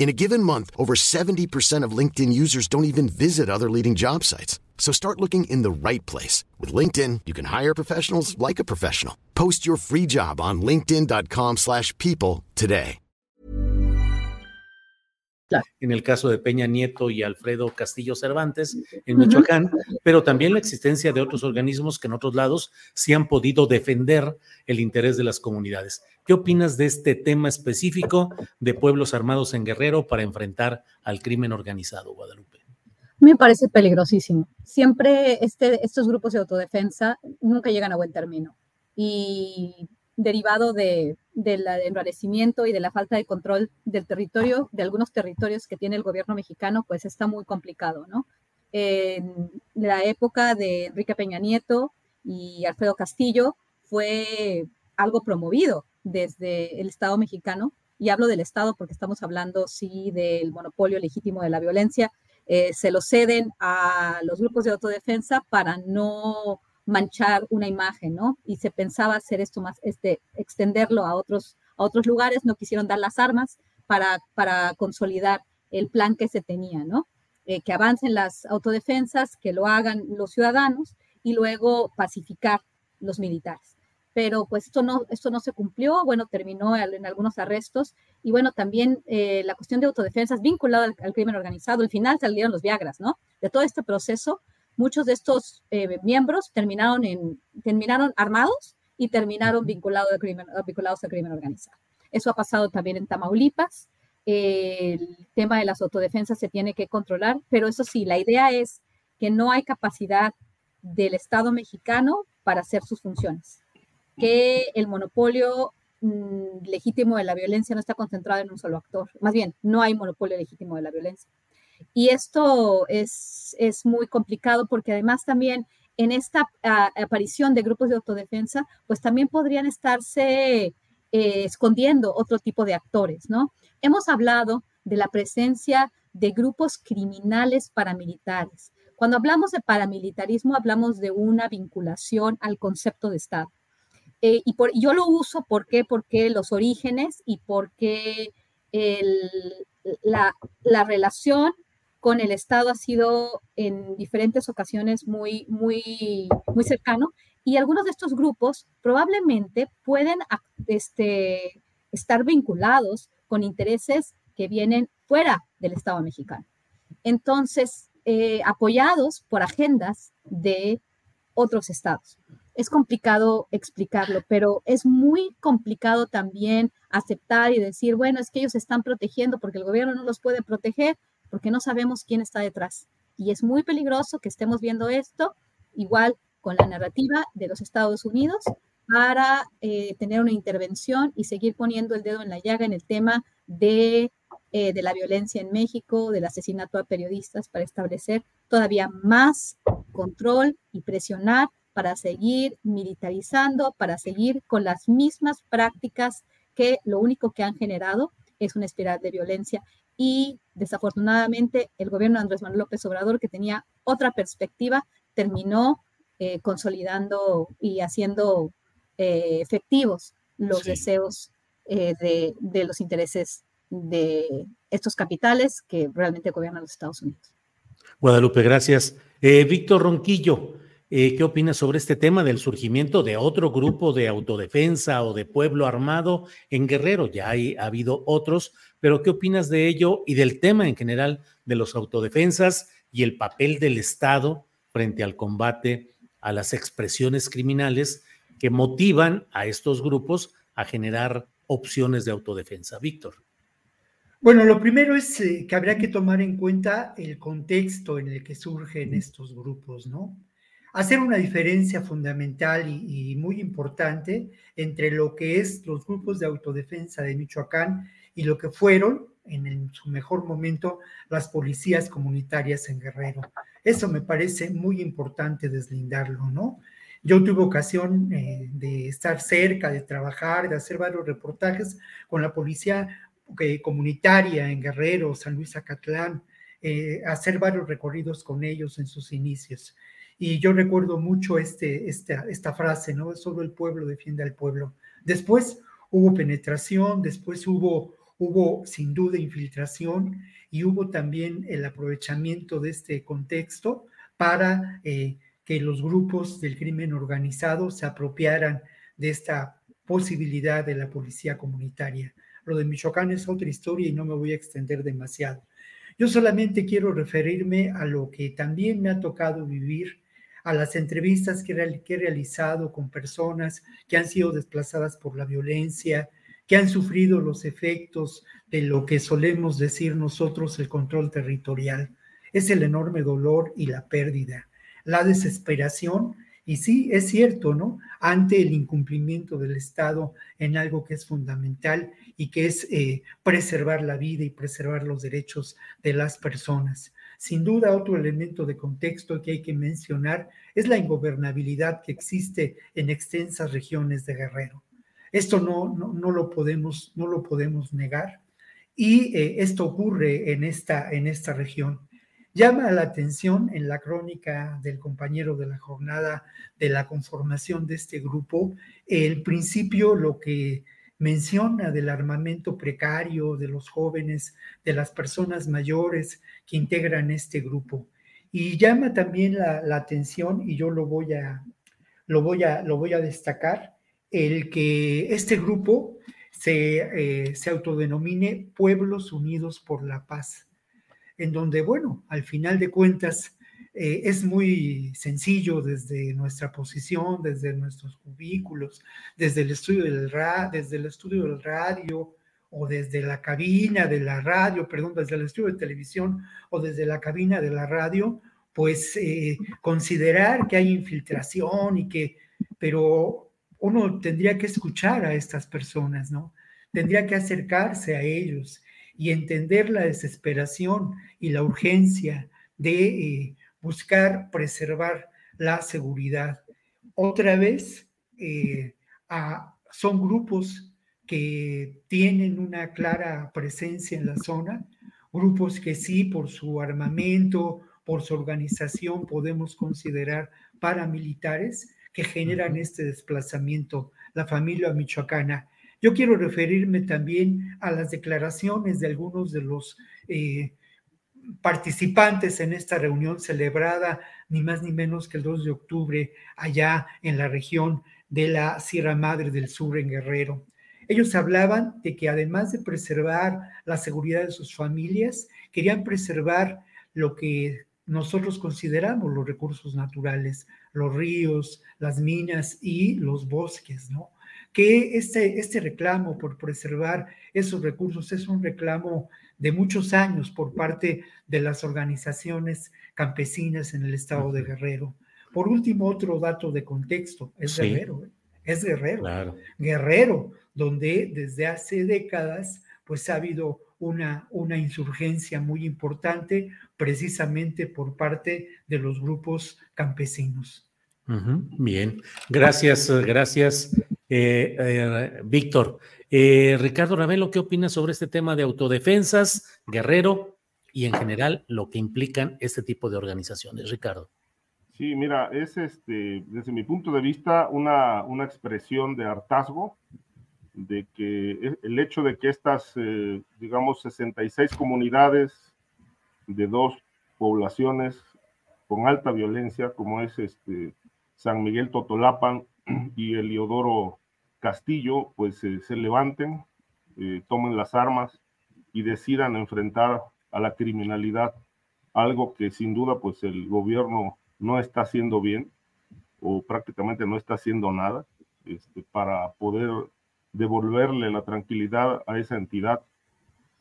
In a given month, over 70% of LinkedIn users don't even visit other leading job sites. So start looking in the right place. With LinkedIn, you can hire professionals like a professional. Post your free job on linkedin.com slash people today. En el caso de Peña Nieto y Alfredo Castillo Cervantes en Michoacán, uh -huh. pero también la existencia de otros organismos que en otros lados sí han podido defender el interés de las comunidades. ¿Qué opinas de este tema específico de pueblos armados en Guerrero para enfrentar al crimen organizado, Guadalupe? Me parece peligrosísimo. Siempre este, estos grupos de autodefensa nunca llegan a buen término. Y derivado de, del enrarecimiento y de la falta de control del territorio, de algunos territorios que tiene el gobierno mexicano, pues está muy complicado, ¿no? En la época de Enrique Peña Nieto y Alfredo Castillo fue algo promovido desde el Estado mexicano, y hablo del Estado porque estamos hablando, sí, del monopolio legítimo de la violencia, eh, se lo ceden a los grupos de autodefensa para no manchar una imagen, ¿no? Y se pensaba hacer esto más, este, extenderlo a otros, a otros lugares, no quisieron dar las armas para, para consolidar el plan que se tenía, ¿no? Eh, que avancen las autodefensas, que lo hagan los ciudadanos y luego pacificar los militares. Pero pues esto no, esto no se cumplió, bueno, terminó en algunos arrestos y bueno, también eh, la cuestión de autodefensas vinculada al, crimen organizado, al final salieron los Viagras, ¿no? De todo este proceso, muchos de estos eh, miembros terminaron, en, terminaron armados y terminaron vinculados al, crimen, vinculados al crimen organizado. Eso ha pasado también en Tamaulipas. el tema de las autodefensas se tiene que controlar, pero eso sí, la idea es que no hay capacidad del Estado mexicano para hacer sus funciones que el monopolio mm, legítimo de la violencia no está concentrado en un solo actor. Más bien, no hay monopolio legítimo de la violencia. Y esto es, es muy complicado porque además también en esta aparición de grupos de autodefensa, pues también podrían estarse eh, escondiendo otro tipo de actores, ¿no? Hemos hablado de la presencia de grupos criminales paramilitares. Cuando hablamos de paramilitarismo, hablamos de una vinculación al concepto de Estado. Eh, y por, yo lo uso ¿por qué? porque los orígenes y porque la, la, relación con el Estado ha sido en diferentes ocasiones muy, muy, muy cercano y algunos de estos grupos probablemente pueden este, estar vinculados con intereses que vienen fuera del Estado mexicano. Entonces, eh, apoyados por agendas de otros estados es complicado explicarlo, pero es muy complicado también aceptar y decir, bueno, es que ellos se están protegiendo porque el gobierno no los puede proteger porque no sabemos quién está detrás. Y es muy peligroso que estemos viendo esto igual con la narrativa de los Estados Unidos para eh, tener una intervención y seguir poniendo el dedo en la llaga en el tema de, eh, de la violencia en México, del asesinato a periodistas, para establecer todavía más control y presionar para seguir militarizando, para seguir con las mismas prácticas que lo único que han generado es una espiral de violencia. Y desafortunadamente el gobierno de Andrés Manuel López Obrador, que tenía otra perspectiva, terminó eh, consolidando y haciendo eh, efectivos los deseos eh, de, de los intereses de estos capitales que realmente gobiernan los Estados Unidos. Guadalupe, gracias. Víctor Ronquillo, eh, ¿Qué opinas sobre este tema del surgimiento de otro grupo de autodefensa o de pueblo armado en Guerrero? Ya hay, ha habido otros, pero ¿qué opinas de ello y del tema en general de los autodefensas y el papel del Estado frente al combate a las expresiones criminales que motivan a estos grupos a generar opciones de autodefensa? Víctor. Bueno, lo primero es eh, que habría que tomar en cuenta el contexto en el que surgen estos grupos, ¿no? Hacer una diferencia fundamental y, muy importante entre lo que es los grupos de autodefensa de Michoacán y lo que fueron en, su mejor momento las policías comunitarias en Guerrero. Eso me parece muy importante deslindarlo, ¿no? Yo tuve ocasión eh, de estar cerca, de trabajar, de hacer varios reportajes con la policía eh, comunitaria en Guerrero, San Luis Acatlán, eh, hacer varios recorridos con ellos en sus inicios. Y yo recuerdo mucho este, esta, esta frase, ¿no? Solo el pueblo defiende al pueblo. Después hubo penetración, después hubo, hubo sin duda infiltración y hubo también el aprovechamiento de este contexto para eh, que los grupos del crimen organizado se apropiaran de esta posibilidad de la policía comunitaria. Lo de Michoacán es otra historia y no me voy a extender demasiado. Yo solamente quiero referirme a lo que también me ha tocado vivir a las entrevistas que, he realizado con personas que han sido desplazadas por la violencia, que han sufrido los efectos de lo que solemos decir nosotros el control territorial. Es el enorme dolor y la pérdida, la desesperación y sí, es cierto, ¿no? Ante el incumplimiento del Estado en algo que es fundamental y que es eh, preservar la vida y preservar los derechos de las personas. Sin duda, otro elemento de contexto que hay que mencionar es la ingobernabilidad que existe en extensas regiones de Guerrero. Esto no, no, lo, podemos, no lo podemos negar y eh, esto ocurre en esta, en esta región. Llama la atención en la crónica del compañero de la jornada de la conformación de este grupo el principio, lo que menciona del armamento precario de los jóvenes, de las personas mayores que integran este grupo. Y llama también la, atención, y yo lo voy a, lo voy a, lo voy a destacar, el que este grupo se, eh, se autodenomine Pueblos Unidos por la Paz, en donde, bueno, al final de cuentas, eh, es muy sencillo desde nuestra posición, desde nuestros cubículos, desde el estudio del, desde el estudio del radio o desde la cabina de la radio, perdón, desde el estudio de televisión o desde la cabina de la radio, pues eh, considerar que hay infiltración y que, pero uno tendría que escuchar a estas personas, ¿no? Tendría que acercarse a ellos y entender la desesperación y la urgencia de eh, buscar preservar la seguridad. Otra vez, eh, son grupos que tienen una clara presencia en la zona, grupos que sí, por su armamento, por su organización, podemos considerar paramilitares que generan este desplazamiento, la familia michoacana. Yo quiero referirme también a las declaraciones de algunos de los eh, participantes en esta reunión celebrada ni más ni menos que el 2 de octubre allá en la región de la Sierra Madre del Sur en Guerrero. Ellos hablaban de que además de preservar la seguridad de sus familias, querían preservar lo que nosotros consideramos los recursos naturales, los ríos, las minas y los bosques, ¿no? Que este, este reclamo por preservar esos recursos es un reclamo de muchos años por parte de las organizaciones campesinas en el estado de Guerrero. Por último, otro dato de contexto, es Guerrero, ¿eh? es Guerrero. Guerrero, donde desde hace décadas pues ha habido una, una insurgencia muy importante precisamente por parte de los grupos campesinos. Bien, gracias, gracias, eh, eh, Víctor. Eh, Ricardo Ravelo, ¿qué opinas sobre este tema de autodefensas, Guerrero y en general lo que implican este tipo de organizaciones? Ricardo. Sí, mira, es este, desde mi punto de vista una, una expresión de hartazgo, de que e, el hecho de que estas, eh, digamos, 66 comunidades de dos poblaciones con alta violencia, como es este, San Miguel Totolapan <clears throat> y Eliodoro Castillo pues se levanten, eh, tomen las armas y decidan enfrentar a la criminalidad, algo que sin duda pues el gobierno no está haciendo bien o prácticamente no está haciendo nada este, para poder devolverle la tranquilidad a esa entidad.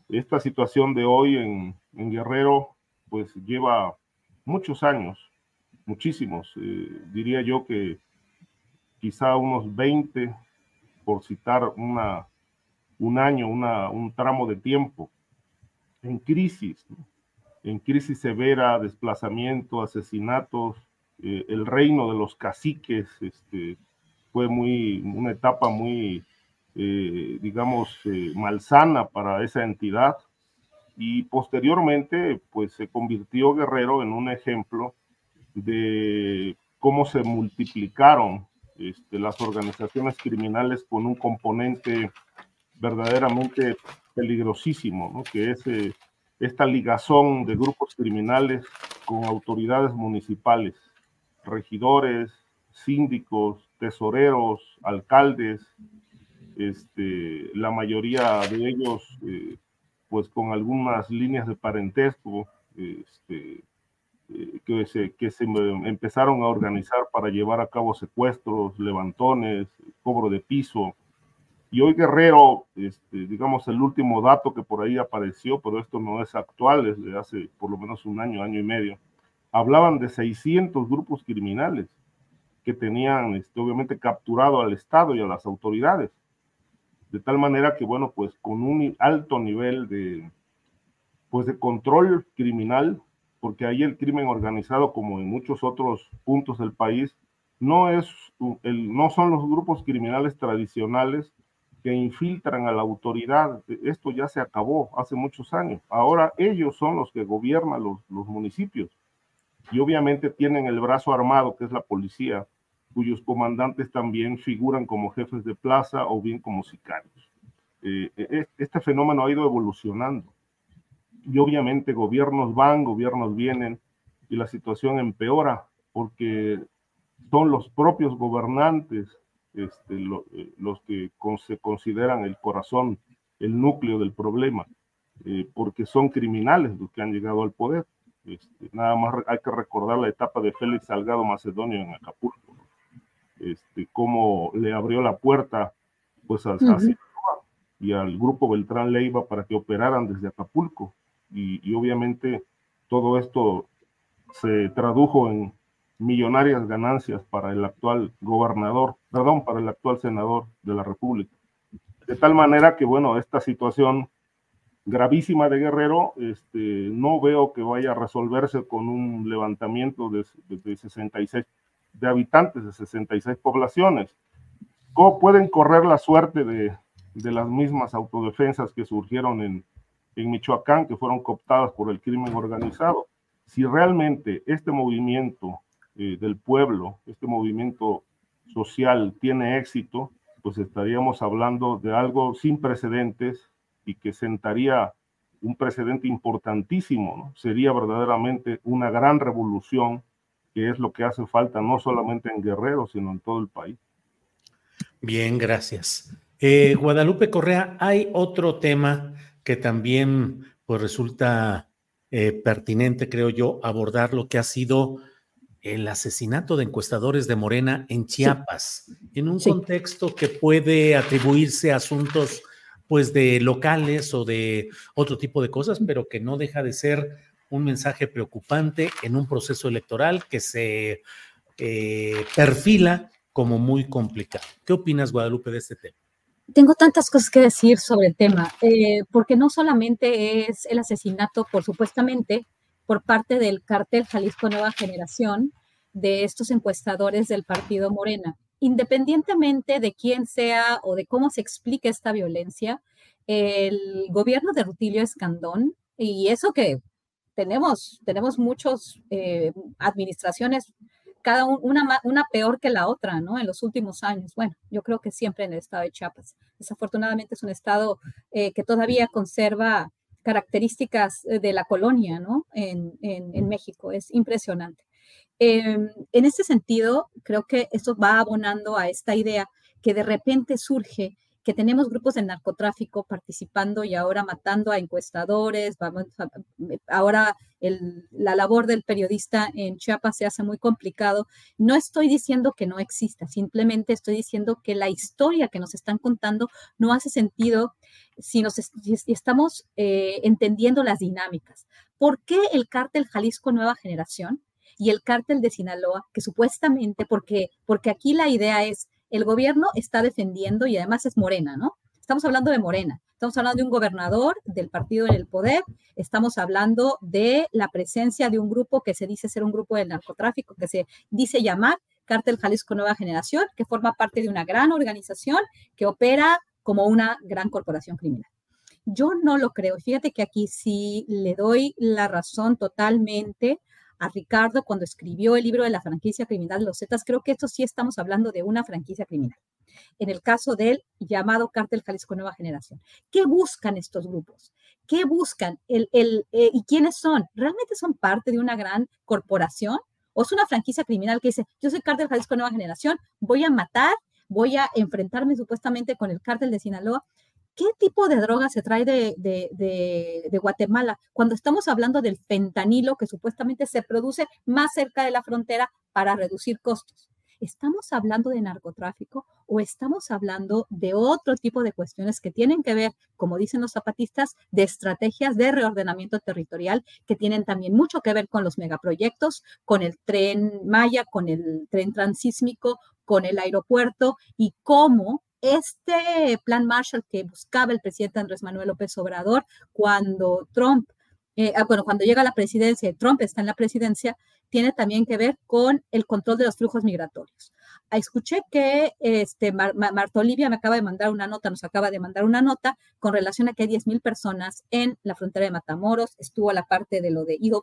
Esta situación de hoy en, Guerrero pues lleva muchos años, muchísimos, eh, diría yo que quizá unos 20 por citar una, un año, una, un tramo de tiempo, en crisis, en crisis severa, desplazamiento, asesinatos, eh, el reino de los caciques este, fue muy, una etapa muy, eh, digamos, eh, malsana para esa entidad. Y posteriormente, pues se convirtió Guerrero en un ejemplo de cómo se multiplicaron este, las organizaciones criminales con un componente verdaderamente peligrosísimo, que es eh, esta ligazón de grupos criminales con autoridades municipales, regidores, síndicos, tesoreros, alcaldes, este, la mayoría de ellos eh, pues con algunas líneas de parentesco, este, que, se, que se empezaron a organizar para llevar a cabo secuestros, levantones, cobro de piso. Y hoy Guerrero, este, digamos, el último dato que por ahí apareció, pero esto no es actual, es de hace por lo menos un año, año y medio, hablaban de 600 grupos criminales que tenían, este, obviamente, capturado al Estado y a las autoridades. De tal manera que, bueno, pues con un alto nivel de, pues de control criminal, porque ahí el crimen organizado, como en muchos otros puntos del país, no, es, el, no son los grupos criminales tradicionales que infiltran a la autoridad. Esto ya se acabó hace muchos años. Ahora ellos son los que gobiernan los, los municipios y obviamente tienen el brazo armado, que es la policía, cuyos comandantes también figuran como jefes de plaza o bien como sicarios. Eh, e, este fenómeno ha ido evolucionando y obviamente gobiernos van, gobiernos vienen y la situación empeora porque son los propios gobernantes este, eh, los que se consideran el corazón, el núcleo del problema, eh, porque son criminales los que han llegado al poder. Este, nada más hay que recordar la etapa de Félix Salgado Macedonio en Acapulco, este, cómo le abrió la puerta pues a, y al grupo Beltrán Leiva para que operaran desde Acapulco. Y obviamente todo esto se tradujo en millonarias ganancias para el actual gobernador, perdón, para el actual senador de la República. De tal manera que, bueno, esta situación gravísima de Guerrero, este, no veo que vaya a resolverse con un levantamiento de, de, 66, de habitantes de 66 poblaciones. ¿Cómo pueden correr la suerte de, de las mismas autodefensas que surgieron en, en Michoacán, que fueron cooptadas por el crimen organizado? Si realmente este movimiento eh, del pueblo, este movimiento social tiene éxito, pues estaríamos hablando de algo sin precedentes y que sentaría un precedente importantísimo, ¿no? Sería verdaderamente una gran revolución, que es lo que hace falta no solamente en Guerrero, sino en todo el país. Bien, gracias. Eh, Guadalupe Correa, hay otro tema que también pues resulta eh, pertinente, creo yo, abordar lo que ha sido el asesinato de encuestadores de Morena en Chiapas, en un contexto que puede atribuirse a asuntos pues de locales o de otro tipo de cosas, pero que no deja de ser un mensaje preocupante en un proceso electoral que se eh, perfila como muy complicado. ¿Qué opinas, Guadalupe, de este tema? Tengo tantas cosas que decir sobre el tema, eh, porque no solamente es el asesinato, por supuestamente, por parte del cártel Jalisco Nueva Generación de estos encuestadores del partido Morena. Independientemente de quién sea o de cómo se explique esta violencia, el gobierno de Rutilio Escandón, y eso que tenemos, tenemos muchas eh, administraciones, cada una, una peor que la otra, ¿no? En los últimos años. Bueno, yo creo que siempre en el estado de Chiapas. Desafortunadamente es un estado eh, que todavía conserva características eh, de la colonia, ¿no? En, México, es impresionante. Em, en este sentido, creo que esto va abonando a esta idea que de repente surge que tenemos grupos de narcotráfico participando y ahora matando a encuestadores, vamos ahora la labor del periodista en Chiapas se hace muy complicado. No estoy diciendo que no exista, simplemente estoy diciendo que la historia que nos están contando no hace sentido si, nos, estamos eh, entendiendo las dinámicas. ¿Por qué el cártel Jalisco Nueva Generación y el cártel de Sinaloa, que supuestamente, porque, porque aquí la idea es el gobierno está defendiendo y además es Morena, ¿no? Estamos hablando de Morena, estamos hablando de un gobernador del partido en el poder, estamos hablando de la presencia de un grupo que se dice ser un grupo del narcotráfico, que se dice llamar Cártel Jalisco Nueva Generación, que forma parte de una gran organización que opera como una gran corporación criminal. Yo no lo creo. Fíjate que aquí sí le doy la razón totalmente a Ricardo cuando escribió el libro de la franquicia criminal de los Zetas, creo que esto sí estamos hablando de una franquicia criminal. En el caso del llamado Cártel Jalisco Nueva Generación. ¿Qué buscan estos grupos? ¿Qué buscan? El, el, eh, ¿Y quiénes son? ¿Realmente son parte de una gran corporación? ¿O es una franquicia criminal que dice, yo soy Cártel Jalisco Nueva Generación, voy a matar, voy a enfrentarme supuestamente con el cártel de Sinaloa? ¿Qué tipo de droga se trae de, Guatemala cuando estamos hablando del fentanilo que supuestamente se produce más cerca de la frontera para reducir costos? ¿Estamos hablando de narcotráfico o estamos hablando de otro tipo de cuestiones que tienen que ver, como dicen los zapatistas, de estrategias de reordenamiento territorial que tienen también mucho que ver con los megaproyectos, con el tren Maya, con el tren transísmico, con el aeropuerto y cómo este plan Marshall que buscaba el presidente Andrés Manuel López Obrador cuando Trump, eh, ah, bueno, cuando llega a la presidencia y Trump está en la presidencia, tiene también que ver con el control de los flujos migratorios. Ah, escuché que este, Marta Olivia me acaba de mandar una nota, nos acaba de mandar una nota con relación a que hay 10.000 personas en la frontera de Matamoros, estuvo la parte de lo de Eagle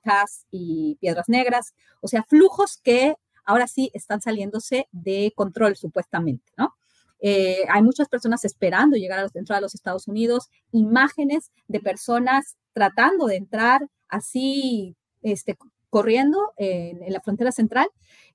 y Piedras Negras, o sea, flujos que ahora sí están saliéndose de control supuestamente, ¿no? Eh, hay muchas personas esperando llegar a los, entrar a los Estados Unidos, imágenes de personas tratando de entrar así, este, corriendo en, la frontera central.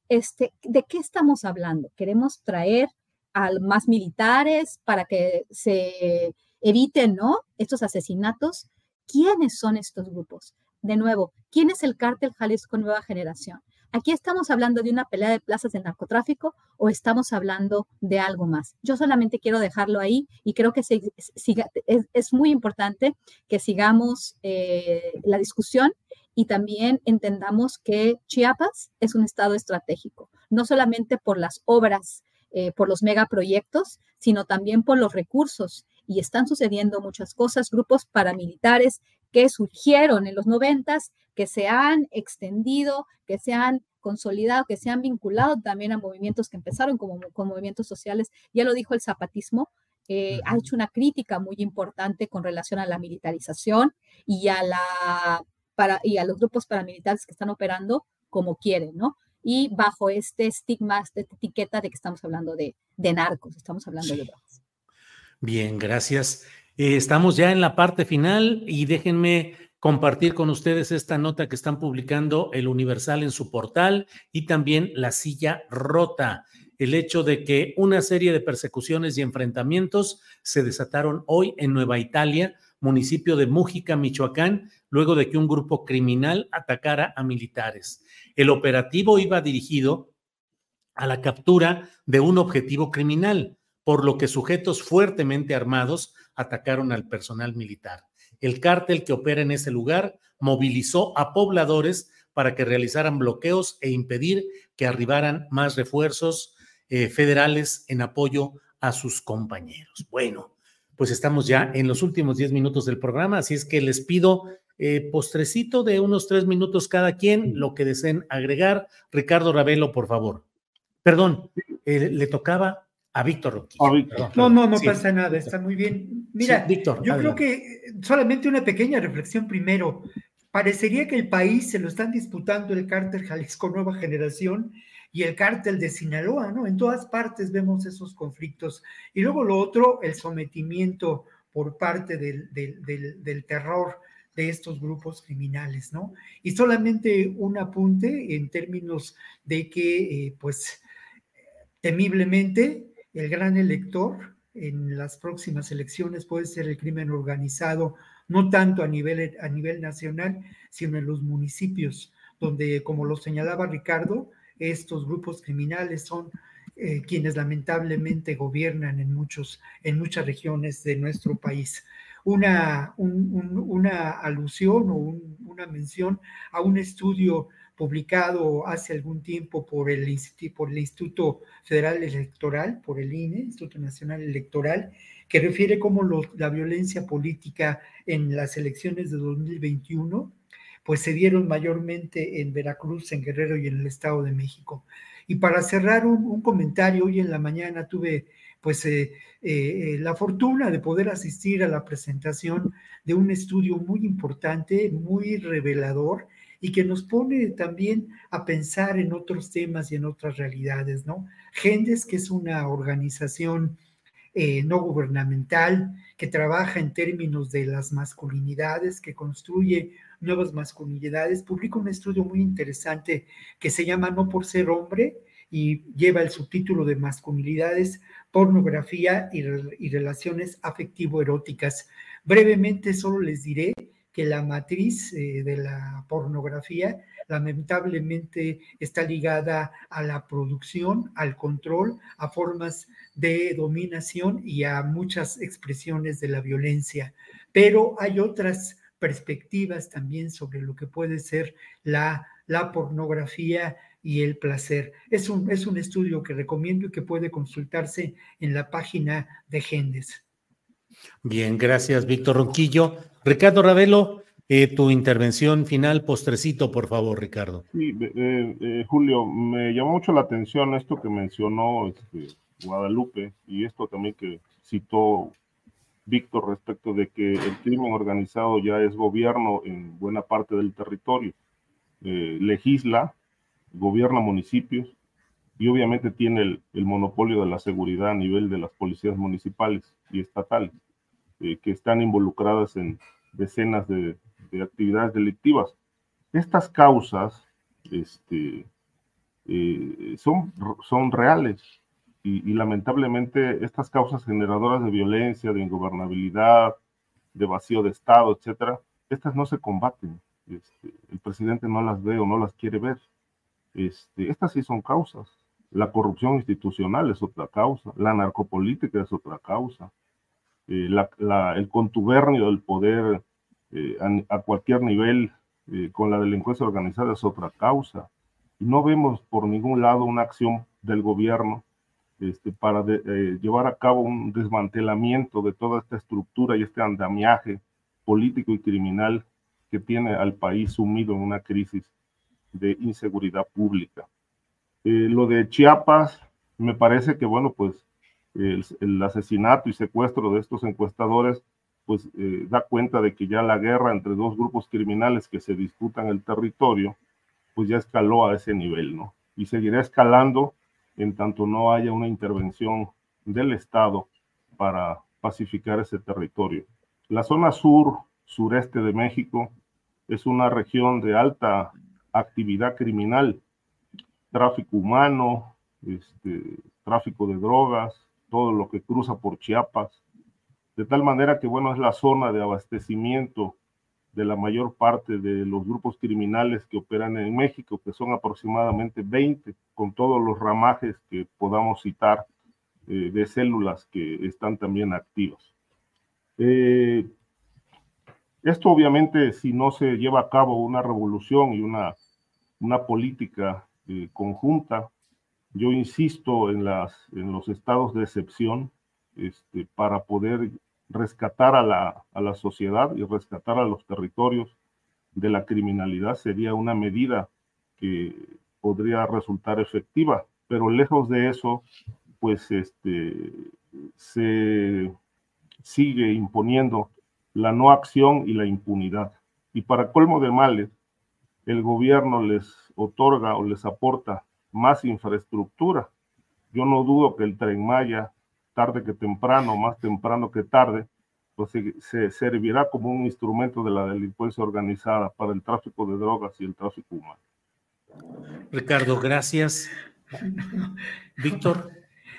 Este, ¿De qué estamos hablando? Queremos traer a más militares para que se eviten, ¿no? Estos asesinatos. ¿Quiénes son estos grupos? De nuevo, ¿quién es el cártel Jalisco Nueva Generación? ¿Aquí estamos hablando de una pelea de plazas de narcotráfico o estamos hablando de algo más? Yo solamente quiero dejarlo ahí y creo que es, muy importante que sigamos eh, la discusión y también entendamos que Chiapas es un estado estratégico, no solamente por las obras, eh, por los megaproyectos, sino también por los recursos. Y están sucediendo muchas cosas, grupos paramilitares que surgieron en los noventas, que se han extendido, que se han consolidado, que se han vinculado también a movimientos que empezaron como, con movimientos sociales. Ya lo dijo el zapatismo, eh, ha hecho una crítica muy importante con relación a la militarización y a la y a los grupos paramilitares que están operando como quieren, ¿no? Y bajo este estigma, esta etiqueta de que estamos hablando de, narcos, estamos hablando de drogas. Bien, gracias. Eh, estamos ya en la parte final y déjenme compartir con ustedes esta nota que están publicando el Universal en su portal y también La Silla Rota. El hecho de que una serie de persecuciones y enfrentamientos se desataron hoy en Nueva Italia, municipio de Mújica, Michoacán, luego de que un grupo criminal atacara a militares. El operativo iba dirigido a la captura de un objetivo criminal, por lo que sujetos fuertemente armados atacaron al personal militar. El cártel que opera en ese lugar movilizó a pobladores para que realizaran bloqueos e impedir que arribaran más refuerzos eh, federales en apoyo a sus compañeros. Bueno, pues estamos ya en los últimos 10 minutos del programa, así es que les pido eh, postrecito de unos tres minutos cada quien, lo que deseen agregar. Ricardo Ravelo, por favor. Perdón, eh, le tocaba a Víctor Roquillo. no, no, no pasa nada, está muy bien. Mira, Víctor, yo creo que solamente una pequeña reflexión primero. Parecería que el país se lo están disputando el cártel Jalisco Nueva Generación y el cártel de Sinaloa, ¿no? En todas partes vemos esos conflictos. Y luego lo otro, el sometimiento por parte del, del, del terror de estos grupos criminales, ¿no? Y solamente un apunte en términos de que, eh, pues, temiblemente, el gran elector en las próximas elecciones puede ser el crimen organizado, no tanto a nivel, a nivel nacional, sino en los municipios, donde, como lo señalaba Ricardo, estos grupos criminales son eh, quienes lamentablemente gobiernan en, muchos, en muchas regiones de nuestro país. Una, una alusión o una mención a un estudio publicado hace algún tiempo por el, por el Instituto Federal Electoral, por el INE, Instituto Nacional Electoral, que refiere cómo la violencia política en las elecciones de 2021 pues se dieron mayormente en Veracruz, en Guerrero y en el Estado de México. Y para cerrar un, un comentario, hoy en la mañana tuve pues eh, eh, la fortuna de poder asistir a la presentación de un estudio muy importante, muy revelador y que nos pone también a pensar en otros temas y en otras realidades, ¿no? Gendes, que es una organización eh, no gubernamental que trabaja en términos de las masculinidades, que construye nuevas masculinidades, publica un estudio muy interesante que se llama No por ser hombre, y lleva el subtítulo de masculinidades, pornografía y, relaciones afectivo-eróticas. Brevemente solo les diré que la matriz eh, de la pornografía lamentablemente está ligada a la producción, al control, a formas de dominación y a muchas expresiones de la violencia. Pero hay otras perspectivas también sobre lo que puede ser la, la pornografía y el placer. Es un, es un estudio que recomiendo y que puede consultarse en la página de Gendes. Bien, gracias, Víctor Ronquillo. Ricardo Ravelo, eh, tu intervención final, postrecito, por favor, Ricardo. Sí, eh, eh, Julio, me llamó mucho la atención esto que mencionó este, Guadalupe y esto también que citó Víctor respecto de que el crimen organizado ya es gobierno en buena parte del territorio. legisla, gobierna municipios y obviamente tiene el, monopolio de la seguridad a nivel de las policías municipales y estatales, eh, que están involucradas en decenas de, actividades delictivas. Estas causas este, eh, son, son reales y, lamentablemente estas causas generadoras de violencia, de ingobernabilidad, de vacío de Estado, etcétera, estas no se combaten. Este, el presidente no las ve o no las quiere ver. Este, estas sí son causas. La corrupción institucional es otra causa, la narcopolítica es otra causa, eh, el contubernio del poder eh, a, cualquier nivel eh, con la delincuencia organizada es otra causa. Y no vemos por ningún lado una acción del gobierno este, para llevar a cabo un desmantelamiento de toda esta estructura y este andamiaje político y criminal que tiene al país sumido en una crisis de inseguridad pública. Lo de Chiapas, me parece que, bueno, pues el, asesinato y secuestro de estos encuestadores, pues eh, da cuenta de que ya la guerra entre dos grupos criminales que se disputan el territorio, pues ya escaló a ese nivel, ¿no? Y seguirá escalando en tanto no haya una intervención del Estado para pacificar ese territorio. La zona sur, sureste de México, es una región de alta actividad criminal, tráfico humano, este, tráfico de drogas, todo lo que cruza por Chiapas, de tal manera que, bueno, es la zona de abastecimiento de la mayor parte de los grupos criminales que operan en México, que son aproximadamente 20, con todos los ramajes que podamos citar eh, de células que están también activas. Eh, esto obviamente si no se lleva a cabo una revolución y una, una política eh, conjunta, yo insisto en, los estados de excepción este, para poder rescatar a la, a la sociedad y rescatar a los territorios de la criminalidad sería una medida que podría resultar efectiva, pero lejos de eso, pues este, se sigue imponiendo la no acción y la impunidad. Y para colmo de males, el gobierno les otorga o les aporta más infraestructura. Yo no dudo que el tren Maya, tarde que temprano, más temprano que tarde, pues se, servirá como un instrumento de la delincuencia organizada para el tráfico de drogas y el tráfico humano. Ricardo, gracias. <laughs> Víctor.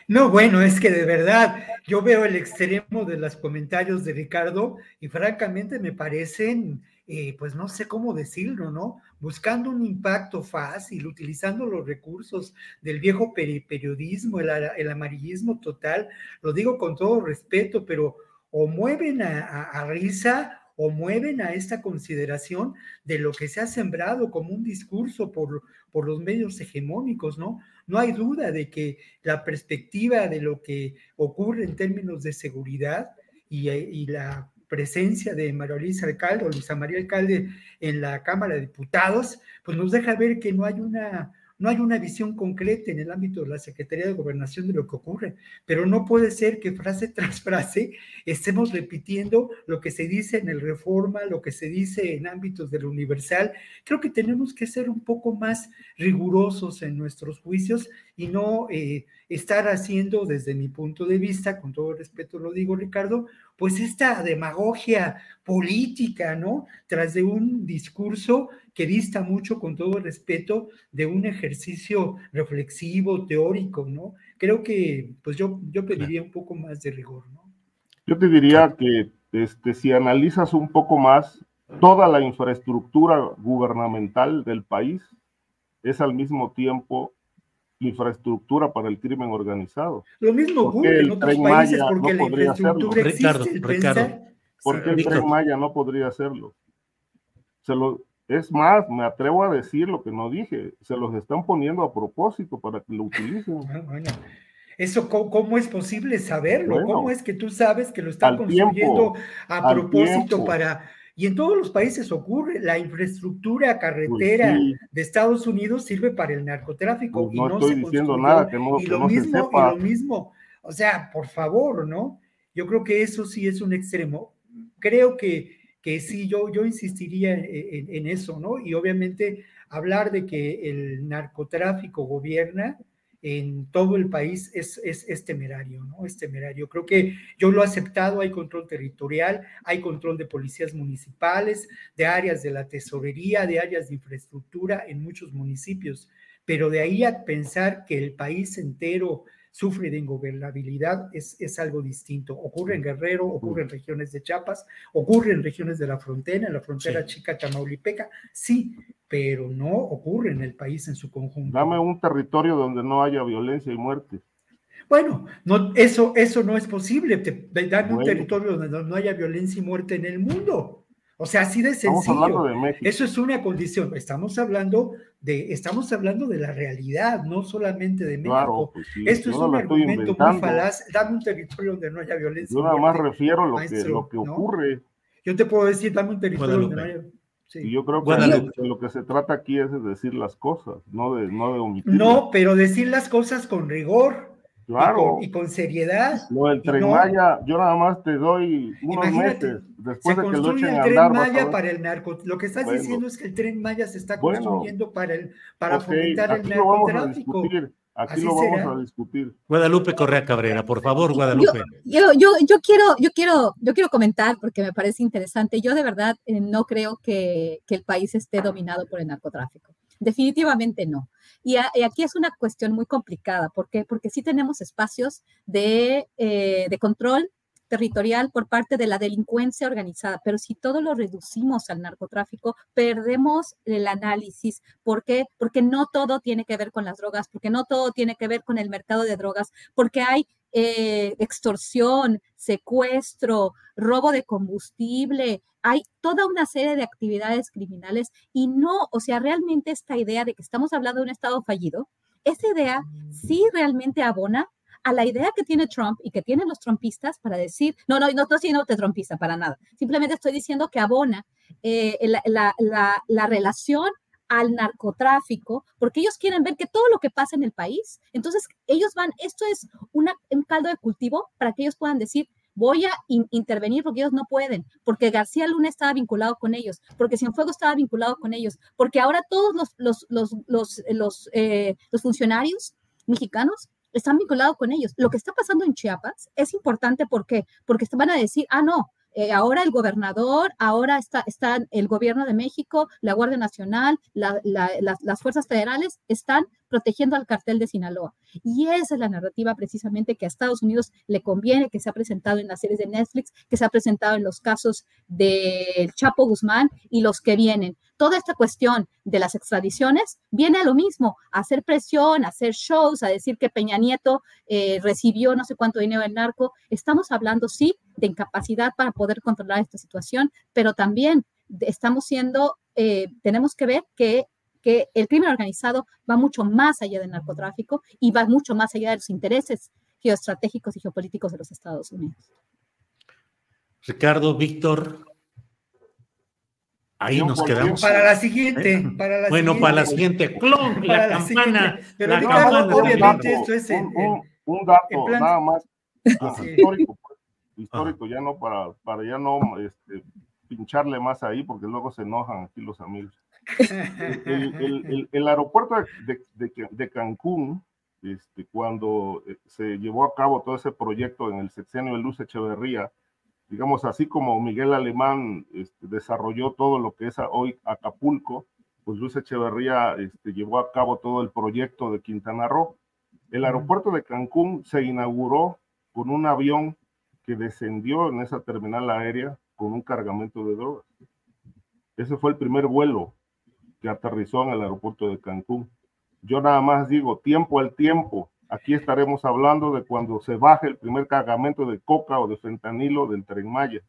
No, bueno, es que de verdad yo veo el extremo de los comentarios de Ricardo y francamente me parecen, eh, pues no sé cómo decirlo, ¿no? Buscando un impacto fácil, utilizando los recursos del viejo periodismo, el, amarillismo total, lo digo con todo respeto, pero o mueven a risa o mueven a esta consideración de lo que se ha sembrado como un discurso por, por los medios hegemónicos, ¿no? No hay duda de que la perspectiva de lo que ocurre en términos de seguridad y, y la presencia de María Luisa Alcalde o Luisa María Alcalde en la Cámara de Diputados, pues nos deja ver que no hay una no hay una visión concreta en el ámbito de la Secretaría de Gobernación de lo que ocurre, pero no puede ser que frase <laughs> tras frase estemos repitiendo lo que se dice en el Reforma, lo que se dice en ámbitos de lo universal. Creo que tenemos que ser un poco más rigurosos en nuestros juicios y no eh, estar haciendo, desde mi punto de vista, con todo respeto lo digo, Ricardo, pues esta demagogia política, ¿no? Tras de un discurso que dista mucho, con todo respeto, de un ejercicio reflexivo, teórico, ¿no? Creo que, pues yo, yo pediría un poco más de rigor, ¿no? Yo te diría que este, si analizas un poco más, toda la infraestructura gubernamental del país es al mismo tiempo infraestructura para el crimen organizado. Lo mismo ocurre en otros países porque la infraestructura existe. Ricardo, ¿Por qué el tren Maya no podría hacerlo? Se lo, es más, me atrevo a decir lo que no dije, se los están poniendo a propósito para que lo utilicen. Ah, Eso, ¿cómo, es posible saberlo? ¿Cómo es que tú sabes que lo están construyendo a propósito para y en todos los países ocurre, la infraestructura carretera pues de Estados Unidos sirve para el narcotráfico. Pues y no estoy diciendo nada que no, y lo mismo, Y lo mismo, o sea, por favor, ¿no? Yo creo que eso sí es un extremo. Creo que, que sí, yo, yo insistiría en, en eso, ¿no? Y obviamente hablar de que el narcotráfico gobierna, en todo el país es, es, temerario, ¿no? Es temerario. Creo que yo lo he aceptado, hay control territorial, hay control de policías municipales, de áreas de la tesorería, de áreas de infraestructura en muchos municipios, pero de ahí a pensar que el país entero sufre de ingobernabilidad es, es algo distinto. Ocurre en Guerrero, ocurre en regiones de Chiapas, ocurre en regiones de la frontera, en la frontera chica Tamaulipeca, sí, pero no ocurre en el país en su conjunto. Dame un territorio donde no haya violencia y muerte. Bueno, no, eso, eso no es posible. Te, dame un territorio donde no haya violencia y muerte en el mundo. O sea, así de sencillo. Eso es una condición. Estamos hablando de, estamos hablando de la realidad, no solamente de México. Pues Esto es un argumento muy falaz. Dame un territorio donde no haya violencia. Yo nada más refiero lo que, lo que ocurre. Yo te puedo decir, dame un territorio donde no haya. Y yo creo que lo que se trata aquí es de decir las cosas, no de, no de omitir. No, pero decir las cosas con rigor. Claro. Y con, seriedad. Lo del tren Maya, yo nada más te doy unos meses después de que lo echen el tren Maya para el narco. Lo que estás diciendo es que el tren Maya se está construyendo para el para fomentar el narcotráfico. Aquí lo vamos a discutir. Guadalupe Correa Cabrera, por favor, Guadalupe. Yo, yo, yo, quiero, yo, quiero, yo quiero comentar porque me parece interesante. Yo de verdad eh, no creo que, que el país esté dominado por el narcotráfico. Definitivamente no. Y, aquí es una cuestión muy complicada. ¿Por qué? Porque sí tenemos espacios de, eh, de control territorial por parte de la delincuencia organizada, pero si todo lo reducimos al narcotráfico, perdemos el análisis. ¿Por qué? Porque no todo tiene que ver con las drogas, porque no todo tiene que ver con el mercado de drogas, porque hay eh, extorsión, secuestro, robo de combustible, hay toda una serie de actividades criminales y no, o sea, realmente esta idea de que estamos hablando de un Estado fallido, esa idea sí realmente abona a la idea que tiene Trump y que tienen los trumpistas para decir, no, no, no estoy siendo trumpista para nada, simplemente estoy diciendo que abona eh, la, la relación al narcotráfico, porque ellos quieren ver que todo lo que pasa en el país, entonces ellos van, esto es un caldo de cultivo para que ellos puedan decir, voy a intervenir porque ellos no pueden, porque García Luna estaba vinculado con ellos, porque Cienfuegos estaba vinculado con ellos, porque ahora todos los, los, los, los, los, eh, funcionarios mexicanos están vinculados con ellos. Lo que está pasando en Chiapas es importante ¿por qué? porque van a decir, ah, no, eh, ahora el gobernador, ahora está, está el gobierno de México, la Guardia Nacional, las, fuerzas federales están protegiendo al cartel de Sinaloa. Y esa es la narrativa precisamente que a Estados Unidos le conviene, que se ha presentado en las series de Netflix, que se ha presentado en los casos del Chapo Guzmán y los que vienen. Toda esta cuestión de las extradiciones viene a lo mismo, a hacer presión, a hacer shows, a decir que Peña Nieto eh, recibió no sé cuánto dinero del narco. Estamos hablando, sí, de incapacidad para poder controlar esta situación, pero también estamos siendo, eh, tenemos que ver que que el crimen organizado va mucho más allá del narcotráfico y va mucho más allá de los intereses geoestratégicos y geopolíticos de los Estados Unidos. Ricardo, Víctor, ahí nos quedamos. Para la siguiente. ¿Eh? Para la bueno, para la siguiente. ¡Clon! La, campana. Pero Ricardo, obviamente esto es un, dato, nada más histórico, pues, histórico, ya no para, para ya no este, pincharle más ahí, porque luego se enojan aquí los amigos <laughs> el, aeropuerto de, Cancún, este, cuando eh, se llevó a cabo todo ese proyecto en el sexenio de Luz Echeverría, digamos así como Miguel Alemán este, desarrolló todo lo que es hoy Acapulco, pues Luz Echeverría este, llevó a cabo todo el proyecto de Quintana Roo. El aeropuerto de Cancún se inauguró con un avión que descendió en esa terminal aérea con un cargamento de drogas. Ese fue el primer vuelo que aterrizó en el aeropuerto de Cancún. Yo nada más digo, tiempo al tiempo, aquí estaremos hablando de cuando se baje el primer cargamento de coca o de fentanilo del tren Maya.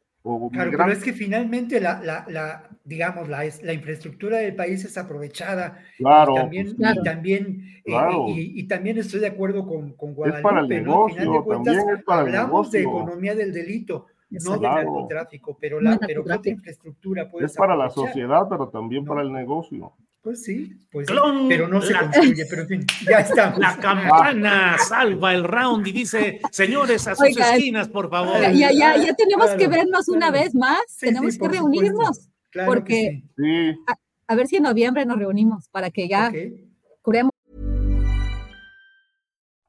claro, pero es que finalmente la, la, la digamos, la, la, infraestructura del país es aprovechada. Claro. Y también, pues y, también eh, y, también estoy de acuerdo con, con Guadalupe. Es para el negocio, también es para hablamos de economía del delito no del narcotráfico, pero la pero infraestructura puede Es para la sociedad, pero también para el negocio. Pues sí, pues pero no se construye, pero en fin, <laughs> ya estamos. La campana salva el round y dice, señores, a sus esquinas, por favor. Ya, ya, ya tenemos que vernos una vez más, tenemos que reunirnos, porque a, ver si en noviembre nos reunimos para que ya curemos.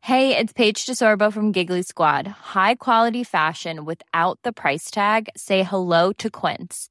Hey, it's Paige DeSorbo from Giggly Squad. High quality fashion without the price tag. Say hello to Quince.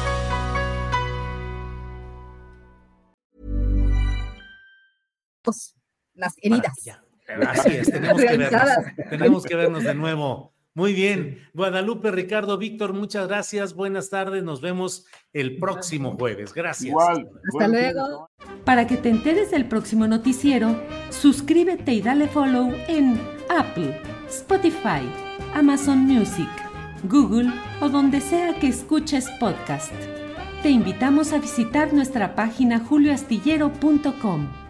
Las heridas. Así es, <laughs> tenemos que, vernos, tenemos que vernos de nuevo. Muy bien. Guadalupe, Ricardo, Víctor, muchas gracias. Buenas tardes. Nos vemos el próximo jueves. Gracias. Igual. Hasta luego. Para que te enteres del próximo noticiero, suscríbete y dale follow en Apple, Spotify, Amazon Music, Google o donde sea que escuches podcast. Te invitamos a visitar nuestra página julioastillero.com.